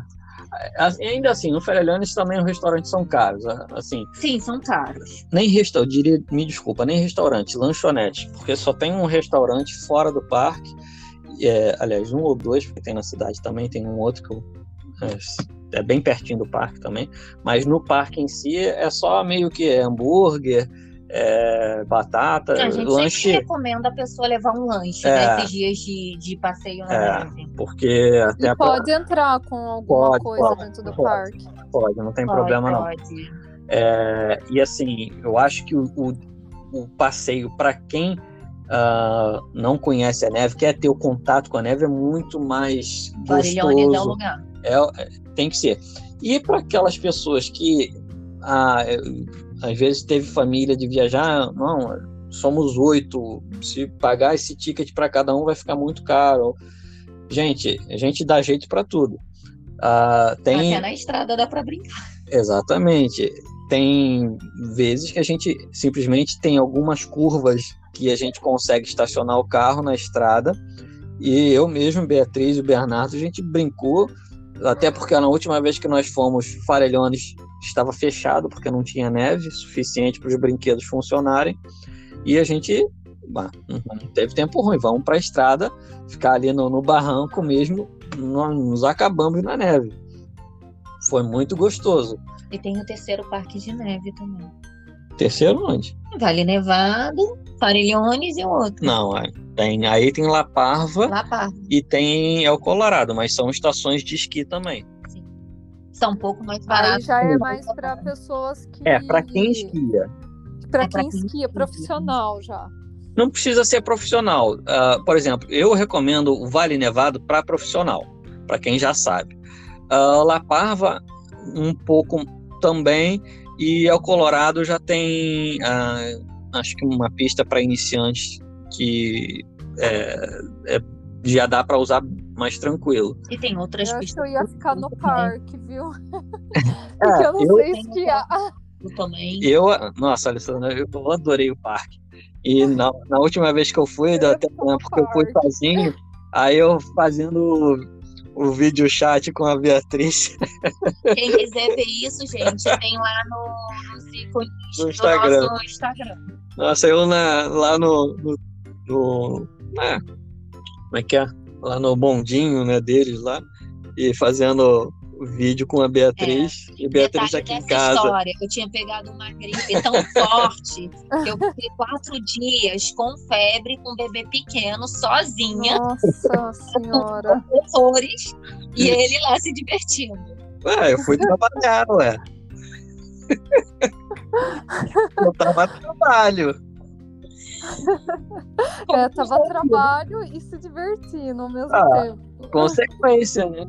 ainda assim, no Farellones também os restaurantes são caros. Assim, Sim, são caros. nem restaurante, diria, me desculpa, nem restaurante, lanchonete, porque só tem um restaurante fora do parque, é, aliás, um ou dois, porque tem na cidade também, tem um outro que eu, é, é bem pertinho do parque também, mas no parque em si é só meio que hambúrguer, é, batata, A gente lanche. sempre recomenda a pessoa levar um lanche É. nesses dias de, de passeio na É. neve. Porque até E a- pode entrar com alguma Pode, coisa pode, dentro do pode. parque. pode, não tem Pode, problema não. pode. É, e assim, eu acho que o, o, o passeio para quem ah, não conhece a neve, quer ter o contato com a neve, é muito mais Varilhones é o gostoso. lugar. É, é, tem que ser. E para aquelas pessoas que ah, é, às vezes teve família de viajar, não, somos oito, se pagar esse ticket para cada um vai ficar muito caro. Gente, a gente dá jeito para tudo. Ah, tem, Até na estrada dá pra brincar. Exatamente. Tem vezes que a gente simplesmente tem algumas curvas que a gente consegue estacionar o carro na estrada. E eu mesmo, Beatriz e o Bernardo, a gente brincou, até porque na última vez que nós fomos, Farelhones estava fechado, porque não tinha neve suficiente para os brinquedos funcionarem. E a gente bah, não teve tempo ruim, vamos para a estrada, ficar ali no, no barranco mesmo, nós nos acabamos na neve. Foi muito gostoso. E tem o terceiro parque de neve também. Terceiro onde? Vale Nevado, Farilhones e o outro. Não, aí tem, aí tem La Parva Lá Parva. e tem El Colorado, mas são estações de esqui também. São um pouco mais Aí baratos. já é mais para pessoas que. É, para quem esquia. Para É pra quem quem esquia, profissional já. Não precisa ser profissional. Ah, por exemplo, eu recomendo o Vale Nevado para profissional, para quem já sabe. Ah, La Parva, um pouco também, e El Colorado já tem, ah, acho que uma pista para iniciantes que é, é- já dá para usar mais tranquilo. E tem outras Eu acho que pistas. eu ia ficar no parque, viu? Porque eu não eu- sei esquiar. também. Eu, nossa, Alessandra, eu adorei o parque. E na, na última vez que eu fui, deu Eu até tempo que eu fui sozinho, aí eu fazendo o, o vídeo chat com a Beatriz Quem quiser ver isso, gente, tem lá no, ícones No do Instagram. nosso Instagram. Nossa, eu na, lá no. no, no né, como é que é? Lá no bondinho né, deles lá, e fazendo o vídeo com a Beatriz, e a Beatriz aqui em casa. história, eu tinha pegado uma gripe tão forte que eu fiquei quatro dias com febre, com um bebê pequeno, sozinha, Nossa senhora. com horrores, e ele lá se divertindo. Ué, eu fui trabalhar, ué. eu tava trabalho. É, tava trabalho e se divertindo ao mesmo Ah. tempo. Consequência, né?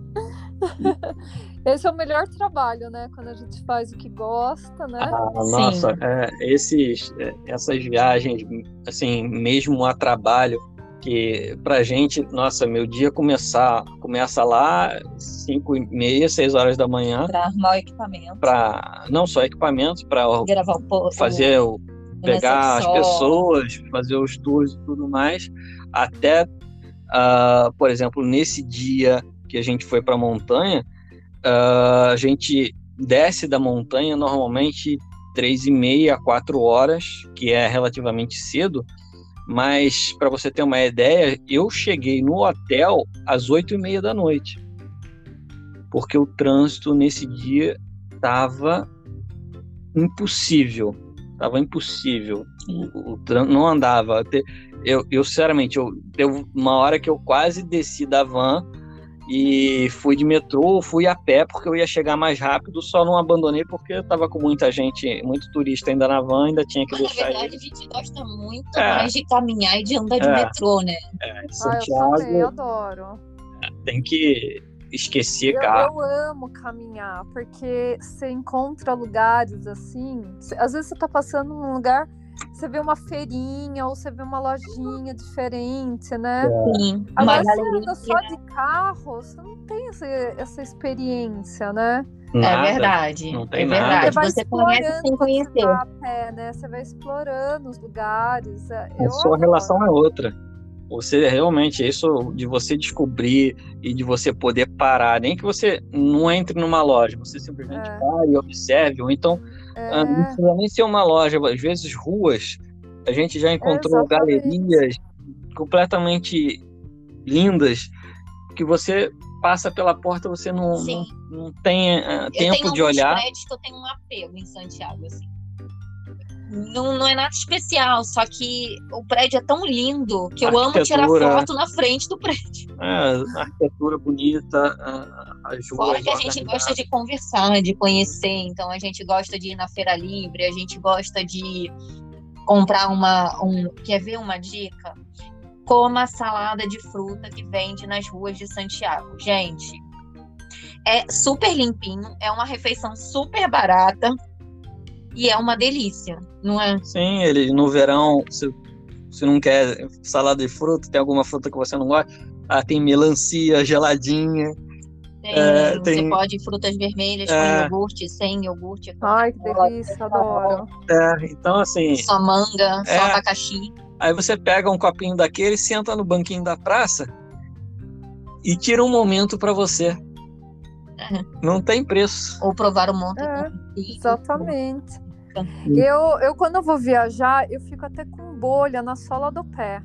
Esse é o melhor trabalho, né? Quando a gente faz o que gosta, né? Ah, nossa, é, esses, é, essas viagens, assim, mesmo a trabalho, que pra gente, nossa, meu dia começar, começa lá 5 e meia, 6 horas da manhã, Para arrumar o equipamento, para não só equipamentos, para gravar o post. fazer o pegar as pessoas, fazer os tours e tudo mais, até, ah, por exemplo, nesse dia que a gente foi para a montanha, ah, a gente desce da montanha normalmente três e meia, quatro horas, que é relativamente cedo, mas para você ter uma ideia, eu cheguei no hotel às oito e meia da noite, porque o trânsito nesse dia estava impossível Tava impossível. O, o não andava. Eu, eu sinceramente, eu teve uma hora que eu quase desci da van e fui de metrô fui a pé porque eu ia chegar mais rápido, só não abandonei porque eu tava com muita gente, muito turista ainda na van, ainda tinha que Mas, na deixar verdade, ele. a gente gosta muito É. mais de caminhar e de andar de É. metrô, né? É, Ah, eu Santiago também adoro. tem que esquecer Eu, carro. eu amo caminhar, porque você encontra lugares assim. Às vezes você tá passando num lugar, você vê uma feirinha ou você vê uma lojinha diferente, né? Sim. Agora, se galerinha anda só de carro, você não tem essa, essa experiência, né? É Nada. verdade. não tem é nada. verdade. Você vai Você conhece explorando sem você conhecer. a pé, né? Você vai explorando os lugares. é, A Eu sua adoro. relação é outra. Você realmente, isso de você descobrir e de você poder parar, nem que você não entre numa loja, você simplesmente É. pare e observe, ou então ah, não É, precisa nem ser uma loja, às vezes ruas, a gente já encontrou exatamente. galerias completamente lindas que você passa pela porta, você não, não, não tem ah, Eu tempo tenho de alguns olhar. prédios que eu tenho um apego em Santiago, assim. Não, não é nada especial, só que o prédio é tão lindo que eu amo tirar foto na frente do prédio. É, a arquitetura bonita, as ruas Fora que a gente gosta de conversar, de conhecer, então a gente gosta de ir na feira livre, a gente gosta de comprar uma. Um, quer ver uma dica? Coma salada de fruta que vende nas ruas de Santiago. Gente, é super limpinho, é uma refeição super barata e é uma delícia, não é? Sim, ele no verão, se, se não quer salada de fruta, tem alguma fruta que você não gosta, ah, tem melancia geladinha. Tem, é, você tem... pode frutas vermelhas é... com iogurte, sem iogurte. Ai, que delícia, adoro. É, então assim. Só manga, é... só abacaxi. Aí você pega um copinho daquele, senta no banquinho da praça e tira um momento para você. Não tem preço. Ou provar o monte. É, exatamente. Eu, eu, quando eu vou viajar, eu fico até com bolha na sola do pé.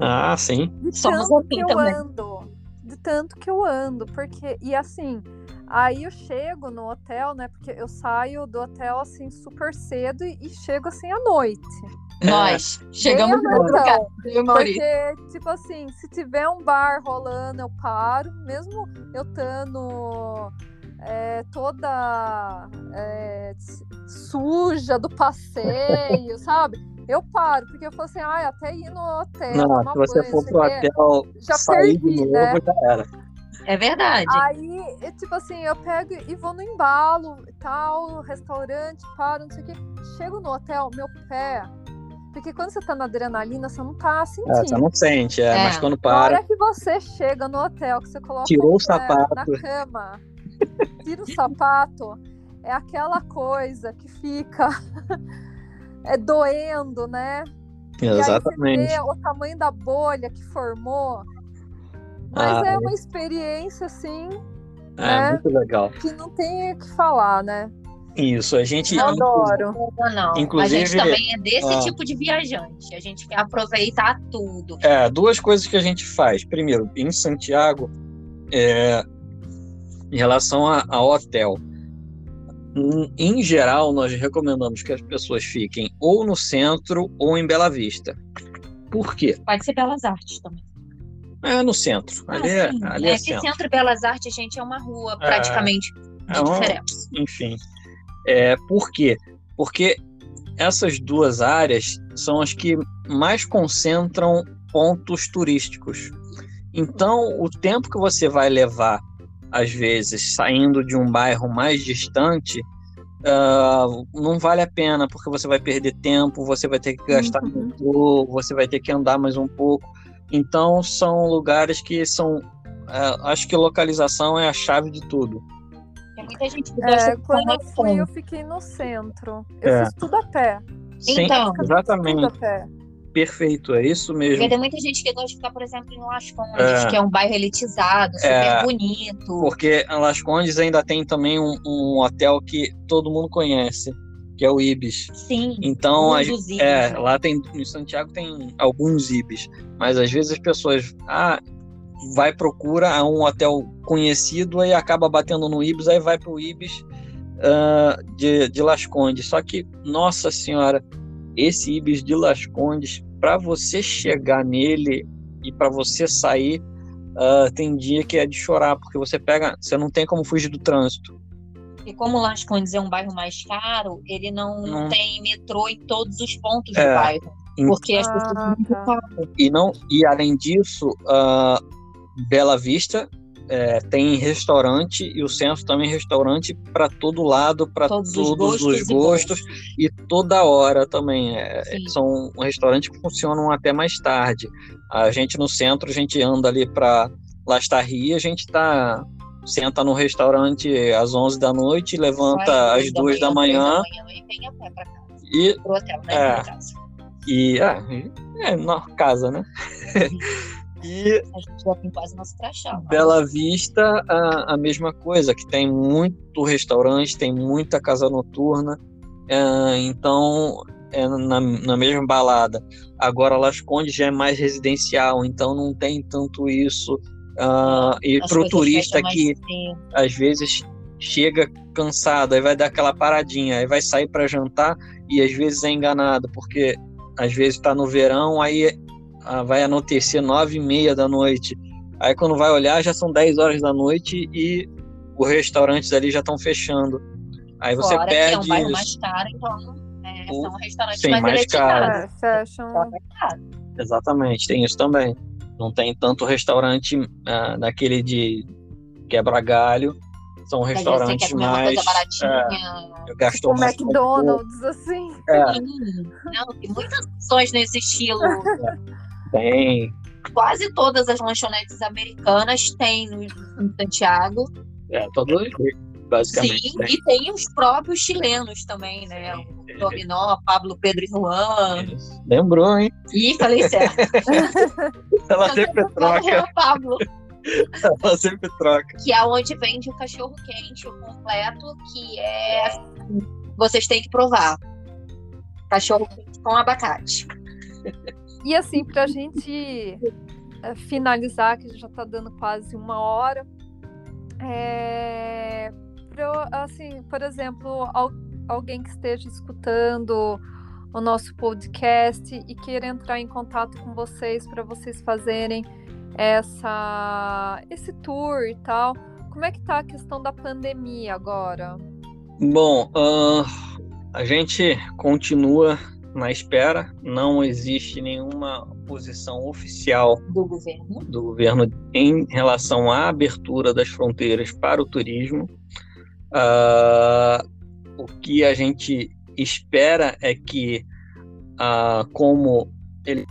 Ah, sim. De Somos tanto que eu também. ando. De tanto que eu ando. Porque, e assim, aí eu chego no hotel, né? Porque eu saio do hotel assim super cedo e, e chego assim à noite. Nós chegamos no lugar. Porque, tipo assim, se tiver um bar rolando, eu paro, mesmo eu estando é, toda é, suja do passeio, sabe? Eu paro, porque eu falo assim, ah, até ir no hotel. Não, se você banho, for pro hotel, já sair perdi, de novo, né? já era. É verdade. Aí, tipo assim, eu pego e vou no embalo e tal, restaurante, paro, não sei o quê. Chego no hotel, meu pé porque quando você tá na adrenalina, você não tá sentindo. É, você não sente, é, é. mas quando para. Na hora que você chega no hotel, que você coloca Tirou o sapato. na cama, tira o sapato, é aquela coisa que fica é doendo, né? Exatamente. E aí você vê o tamanho da bolha que formou. Mas ah, é uma experiência, assim. É, né? muito legal. Que não tem o que falar, né? Isso, a gente. Adoro. Não, não. Inclusive, a gente também é desse ah, tipo de viajante. A gente quer aproveitar tudo. É, duas coisas que a gente faz. Primeiro, em Santiago, é, em relação a, a hotel. Em geral, nós recomendamos que as pessoas fiquem ou no centro ou em Bela Vista. Por quê? Pode ser Belas Artes também. É no centro. Ah, ali, é, ali é, é que centro. centro Belas Artes, gente, é uma rua é. praticamente é, de é diferença. Enfim. É, por quê? Porque essas duas áreas são as que mais concentram pontos turísticos. Então, o tempo que você vai levar, às vezes, saindo de um bairro mais distante, uh, não vale a pena, porque você vai perder tempo, você vai ter que gastar uhum. muito, você vai ter que andar mais um pouco. Então, são lugares que são. Uh, acho que localização é a chave de tudo. Tem muita gente que gosta é, de Quando eu fui, eu fiquei no centro. Eu é. fiz tudo a pé. Sim, então, exatamente. Tudo a pé. Perfeito, é isso mesmo. Porque tem muita gente que gosta de ficar, por exemplo, em Las Condes, é. que é um bairro elitizado, super é. bonito. Porque em Las Condes ainda tem também um, um, hotel que todo mundo conhece, que é o Ibis. Sim. Então, a, Ibis, é, né? lá tem, em Santiago tem alguns Ibis, mas às vezes as pessoas, ah, vai procura um hotel conhecido e acaba batendo no Ibis, aí vai para o Ibis uh, de, de Las Condes. Só que, nossa senhora, esse Ibis de Las Condes, para você chegar nele e para você sair, uh, tem dia que é de chorar, porque você pega, você não tem como fugir do trânsito. E como Las Condes é um bairro mais caro, ele não, não. tem metrô em todos os pontos é, do bairro. Porque as pessoas ah, tá. E não e além disso, uh, Bela Vista é, tem restaurante e o centro também restaurante para todo lado, para todos, todos, os gostos, os gostos e, e, toda hora também. É, são restaurantes que funcionam até mais tarde. A gente no centro, a gente anda ali para Lastarria, a gente tá senta no restaurante às 11 da noite, levanta às 2 da manhã, e vem a pé para casa. E, pro hotel, né? É, e é, é, na casa, né? E a gente já tem quase nosso crachá. Bela Vista, a, a mesma coisa, que tem muito restaurante, tem muita casa noturna, é, então é na, na mesma balada. Agora Las Condes já é mais residencial, então não tem tanto isso. Uh, e para o turista que às vezes chega cansado, aí vai dar aquela paradinha, aí vai sair para jantar, e às vezes é enganado, porque às vezes está no verão, aí ah, vai anoitecer nove e meia da noite. Aí quando vai olhar já são 10 horas da noite e os restaurantes ali já estão fechando. Aí você Fora perde. Que é um bairro mais caro, então é, O- são restaurantes sim, mais, mais caro. É, fecham. É caro. Exatamente, tem isso também. Não tem tanto restaurante ah, daquele de quebra-galho. São Mas você restaurantes quer comer uma mais. é, gastou O mais com McDonald's, assim. É. Não, tem muitas opções nesse estilo. tem. Quase todas as lanchonetes americanas têm no, em Santiago. É, todo, basicamente. Sim, tem. e tem os próprios chilenos também, né? O Dominó, Pablo, Pedro e Juan. Lembrou, hein? Ih, falei certo. Ela sempre troca. Pablo, Ela sempre troca. que é onde vende o cachorro quente, o completo, que é. Vocês têm que provar. Cachorro quente com abacate. E assim, para a gente eh, finalizar, que já está dando quase uma hora, é, assim, por exemplo, al- alguém que esteja escutando o nosso podcast e queira entrar em contato com vocês para vocês fazerem essa esse tour e tal, como é que tá a questão da pandemia agora? Bom, ah, a gente continua na espera. Não existe nenhuma posição oficial Do governo. do governo em relação à abertura das fronteiras para o turismo. Ah, o que a gente espera é que, ah, como ele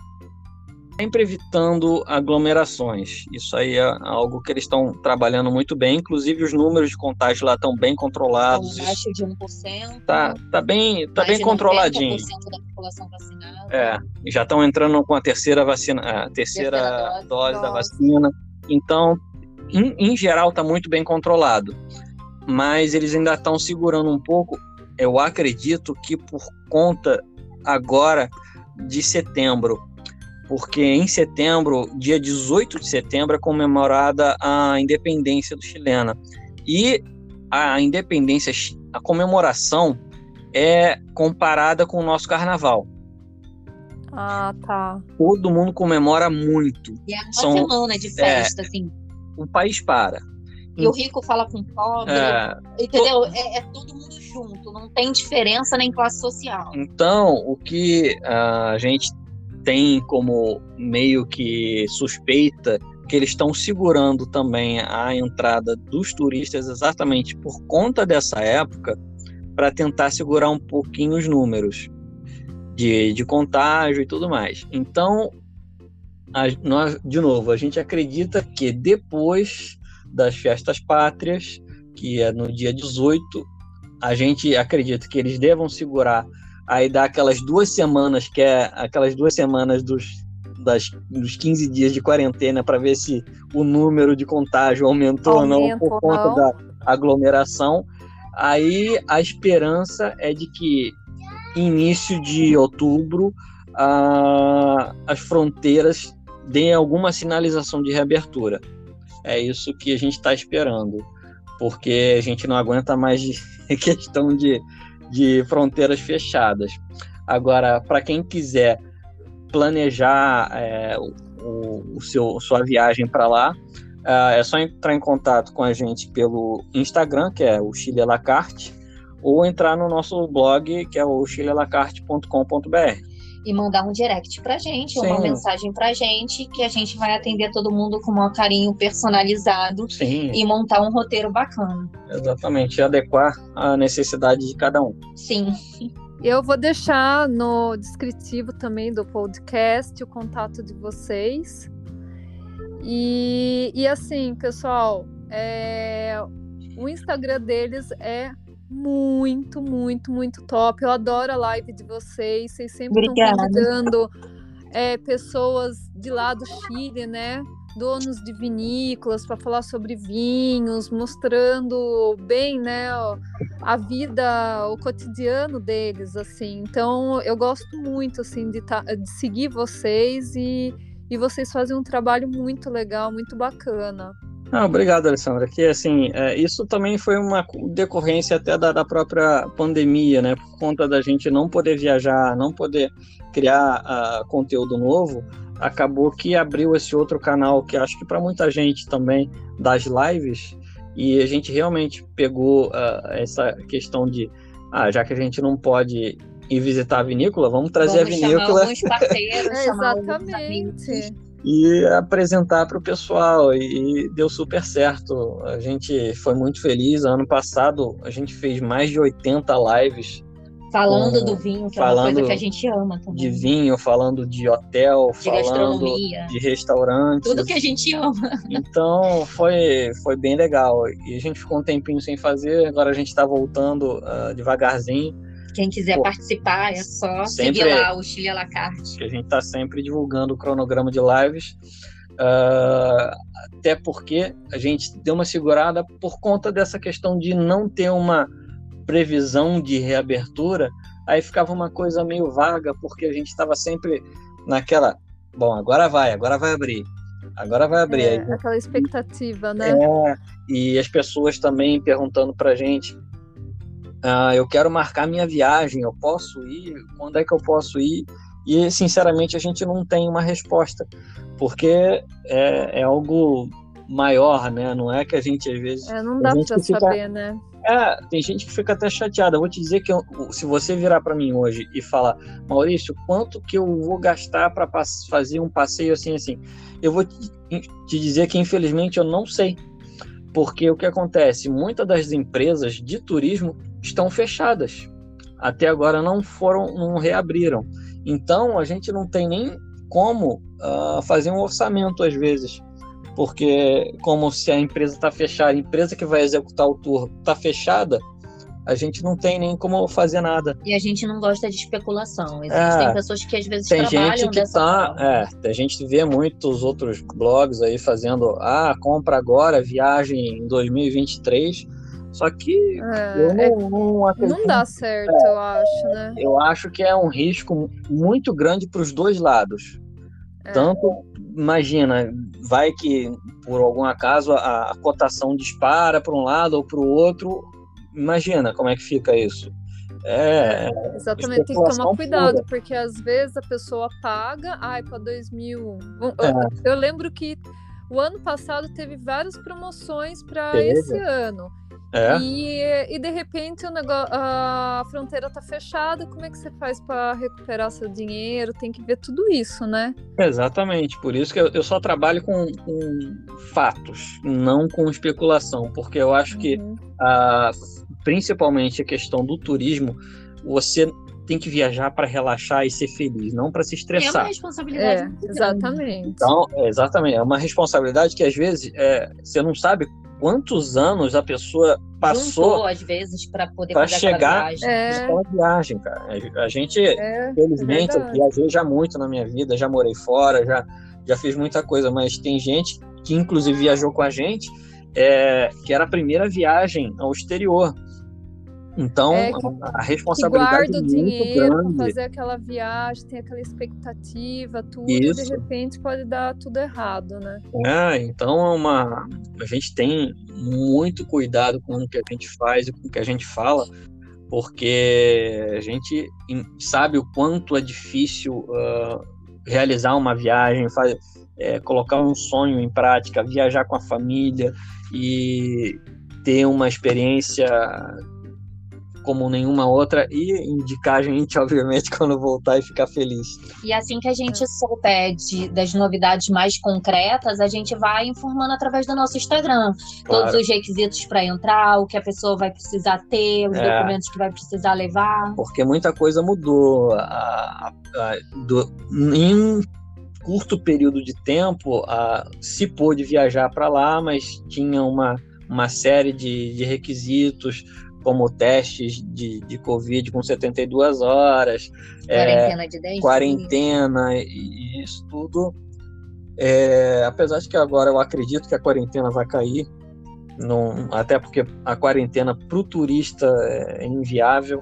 sempre evitando aglomerações, isso aí é algo que eles estão trabalhando muito bem. Inclusive os números de contágio lá estão bem controlados. Abaixo de 1%. Tá, tá bem, tá bem controladinho. 90% da população vacinada. É, já estão entrando com a terceira vacina, a terceira, Terceira dose, dose. da Dose. vacina. Então, em, em geral, está muito bem controlado. Mas eles ainda estão segurando um pouco. Eu acredito que por conta agora de setembro, porque em setembro, dia 18 de setembro, é comemorada a independência do chilena. E a independência, a comemoração é comparada com o nosso carnaval. Ah, tá. Todo mundo comemora muito. E é uma São- semana de festa, assim. O país para. E o rico fala com o pobre. É, Entendeu? É, é todo mundo junto. Não tem diferença nem classe social. então, o que a gente tem como meio que suspeita que eles estão segurando também a entrada dos turistas exatamente por conta dessa época para tentar segurar um pouquinho os números de, de contágio e tudo mais. Então, a- nós, de novo, a gente acredita que depois das festas pátrias, que é no dia 18, a gente acredita que eles devam segurar aí dar aquelas duas semanas, que é aquelas duas semanas dos, das, dos 15 dias de quarentena para ver se o número de contágio aumentou ou não por conta não. da aglomeração. Aí a esperança é de que início de outubro ah, as fronteiras deem alguma sinalização de reabertura. É isso que a gente está esperando, porque a gente não aguenta mais de questão de, de fronteiras fechadas. Agora, para quem quiser planejar é, o, o seu, sua viagem para lá, ah, é só entrar em contato com a gente pelo Instagram, que é o Chile à la carte, ou entrar no nosso blog, que é o chilealacarte.com.br. E mandar um direct pra gente, uma Sim. mensagem pra gente, que a gente vai atender todo mundo com o maior carinho personalizado Sim, e montar um roteiro bacana. exatamente, adequar a necessidade de cada um. Sim. Eu vou deixar no descritivo também do podcast o contato de vocês. E, e assim, pessoal, é, o Instagram deles é muito, muito, muito top. Eu adoro a live de vocês. Vocês sempre estão convidando é, pessoas de lá do Chile, né? Donos de vinícolas para falar sobre vinhos, mostrando bem, né? a vida, o cotidiano deles, assim. Então, eu gosto muito, assim, de, tá- de seguir vocês e, e vocês fazem um trabalho muito legal, muito bacana. Ah, obrigado, Alessandra. Que assim, é, isso também foi uma decorrência até da, da, própria pandemia, né? Por conta da gente não poder viajar, não poder criar uh, conteúdo novo, acabou que abriu esse outro canal que acho que para muita gente também das lives e a gente realmente pegou uh, essa questão de, ah, já que a gente não pode ir visitar a vinícola, vamos trazer vamos a vinícola. Chamar parceiros, é, exatamente e apresentar para o pessoal e deu super certo. A gente foi muito feliz. Ano passado a gente fez mais de 80 lives. Falando com, do vinho, que é uma coisa que a gente ama também. De vinho, falando de hotel, de falando de restaurante. Tudo que a gente ama. Então foi, foi bem legal. E a gente ficou um tempinho sem fazer, agora a gente está voltando uh, devagarzinho quem quiser Pô, participar é só seguir lá o Chile à la carte. A gente está sempre divulgando o cronograma de lives. Uh, até porque a gente deu uma segurada por conta dessa questão de não ter uma previsão de reabertura, aí ficava uma coisa meio vaga, porque a gente estava sempre naquela, bom, agora vai, agora vai abrir, agora vai abrir. É, aí, aquela expectativa, né? É, e as pessoas também perguntando para gente, ah, eu quero marcar minha viagem, eu posso ir? Quando é que eu posso ir? E, sinceramente, a gente não tem uma resposta, porque é, é algo maior, né? Não é que a gente, às vezes... É, não dá para fica... saber, né? É, tem gente que fica até chateada. Eu vou te dizer que eu, se você virar para mim hoje e falar, Maurício, quanto que eu vou gastar para fazer um passeio assim, assim? Eu vou te, te dizer que, infelizmente, eu não sei. Porque o que acontece? Muitas das empresas de turismo estão fechadas. Até agora não foram, não reabriram. Então a gente não tem nem como uh, fazer um orçamento às vezes, porque como se a empresa está fechada, a empresa que vai executar o tour está fechada, a gente não tem nem como fazer nada. E a gente não gosta de especulação. Existem é, pessoas que às vezes tem trabalham gente que dessa tá. É, a gente vê muitos outros blogs aí fazendo, ah, compra agora, viagem em 2023 só que é, eu não, é, não, acredito. Não dá certo, é, eu acho, né? Eu acho que é um risco muito grande para os dois lados. É. Tanto, imagina, vai que por algum acaso a, a cotação dispara para um lado ou para o outro. Imagina como é que fica isso. É, exatamente, tem que tomar cuidado, pura. porque às vezes a pessoa paga, ai, para 2000. É. Eu lembro que o ano passado teve várias promoções para esse ano. É. E, e de repente o negócio, a fronteira tá fechada, como é que você faz para recuperar seu dinheiro? Tem que ver tudo isso, né? Exatamente, por isso que eu, eu só trabalho com, com, fatos, não com especulação, porque eu acho uhum. que a, principalmente a questão do turismo, você tem que viajar para relaxar e ser feliz, não para se estressar. É uma responsabilidade. É, exatamente. Então, exatamente, é uma responsabilidade que às vezes é, você não sabe quantos anos a pessoa passou Juntou, às vezes para poder para chegar viagem. É. viagem, cara. A gente, é, felizmente, é eu viajei já muito na minha vida, já morei fora, já já fiz muita coisa, mas tem gente que inclusive viajou com a gente, é, que era a primeira viagem ao exterior. Então, é, que, a responsabilidade guarda o dinheiro para fazer aquela viagem, tem aquela expectativa, tudo, Isso. e de repente pode dar tudo errado, né? É, então é uma, a gente tem muito cuidado com o que a gente faz e com o que a gente fala, porque a gente sabe o quanto é difícil uh, realizar uma viagem, faz, é, colocar um sonho em prática, viajar com a família e ter uma experiência como nenhuma outra e indicar a gente, obviamente, quando voltar e ficar feliz. E assim que a gente souber de, das novidades mais concretas, a gente vai informando através do nosso Instagram. Claro. Todos os requisitos para entrar, o que a pessoa vai precisar ter, os é. documentos que vai precisar levar. Porque muita coisa mudou. A, a, do, em um curto período de tempo, a, se pôde viajar para lá, mas tinha uma, uma série de, de requisitos como testes de, de Covid com 72 horas, quarentena é, de 10 quarentena dias. e isso tudo. É, apesar de que agora eu acredito que a quarentena vai cair, não, até porque a quarentena para o turista é inviável.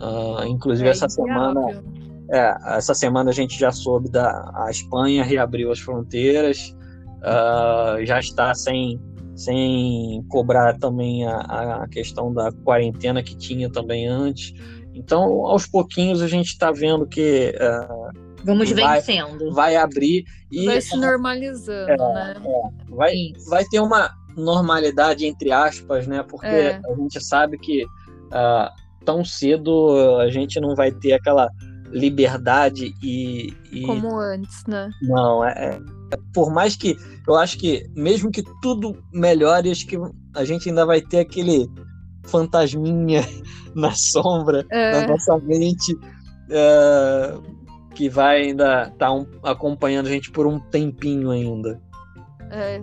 Uh, inclusive é essa inviável. semana, é, essa semana a gente já soube da a Espanha reabriu as fronteiras, uh, já está sem sem cobrar também a, a questão da quarentena que tinha também antes. Então, aos pouquinhos, a gente está vendo que. Uh, Vamos vai, vencendo. Vai abrir e. Vai se normalizando, é, né? É, vai, vai ter uma normalidade, entre aspas, né? Porque é. a gente sabe que uh, tão cedo a gente não vai ter aquela liberdade e, e... como antes, né? Não, é, é, por mais que eu acho que mesmo que tudo melhore, acho que a gente ainda vai ter aquele fantasminha na sombra é. da nossa mente é, que vai ainda estar tá um, acompanhando a gente por um tempinho ainda. É.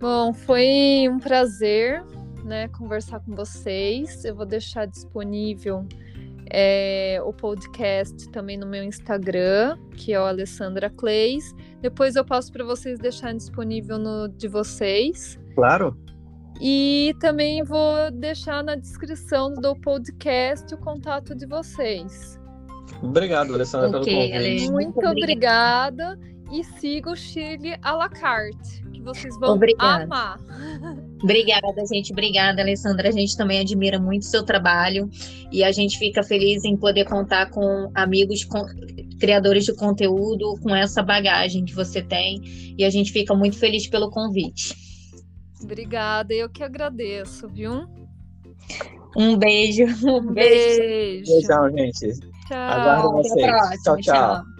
Bom, foi um prazer, né, conversar com vocês. Eu vou deixar disponível é, o podcast também no meu Instagram, que é o Alessandra Clays. Depois eu passo para vocês deixarem disponível no de vocês. Claro. E também vou deixar na descrição do podcast o contato de vocês. Obrigado, Alessandra, okay, pelo convite. Muito, Muito obrigada. E siga o Chile à la carte, vocês vão Obrigada. amar. Obrigada, gente. Obrigada, Alessandra. A gente também admira muito o seu trabalho e a gente fica feliz em poder contar com amigos, com, criadores de conteúdo, com essa bagagem que você tem. E a gente fica muito feliz pelo convite. Obrigada, eu que agradeço, viu? Um beijo. Um beijo. Beijão, gente. Tchau. Aguardo vocês. tchau. tchau. tchau.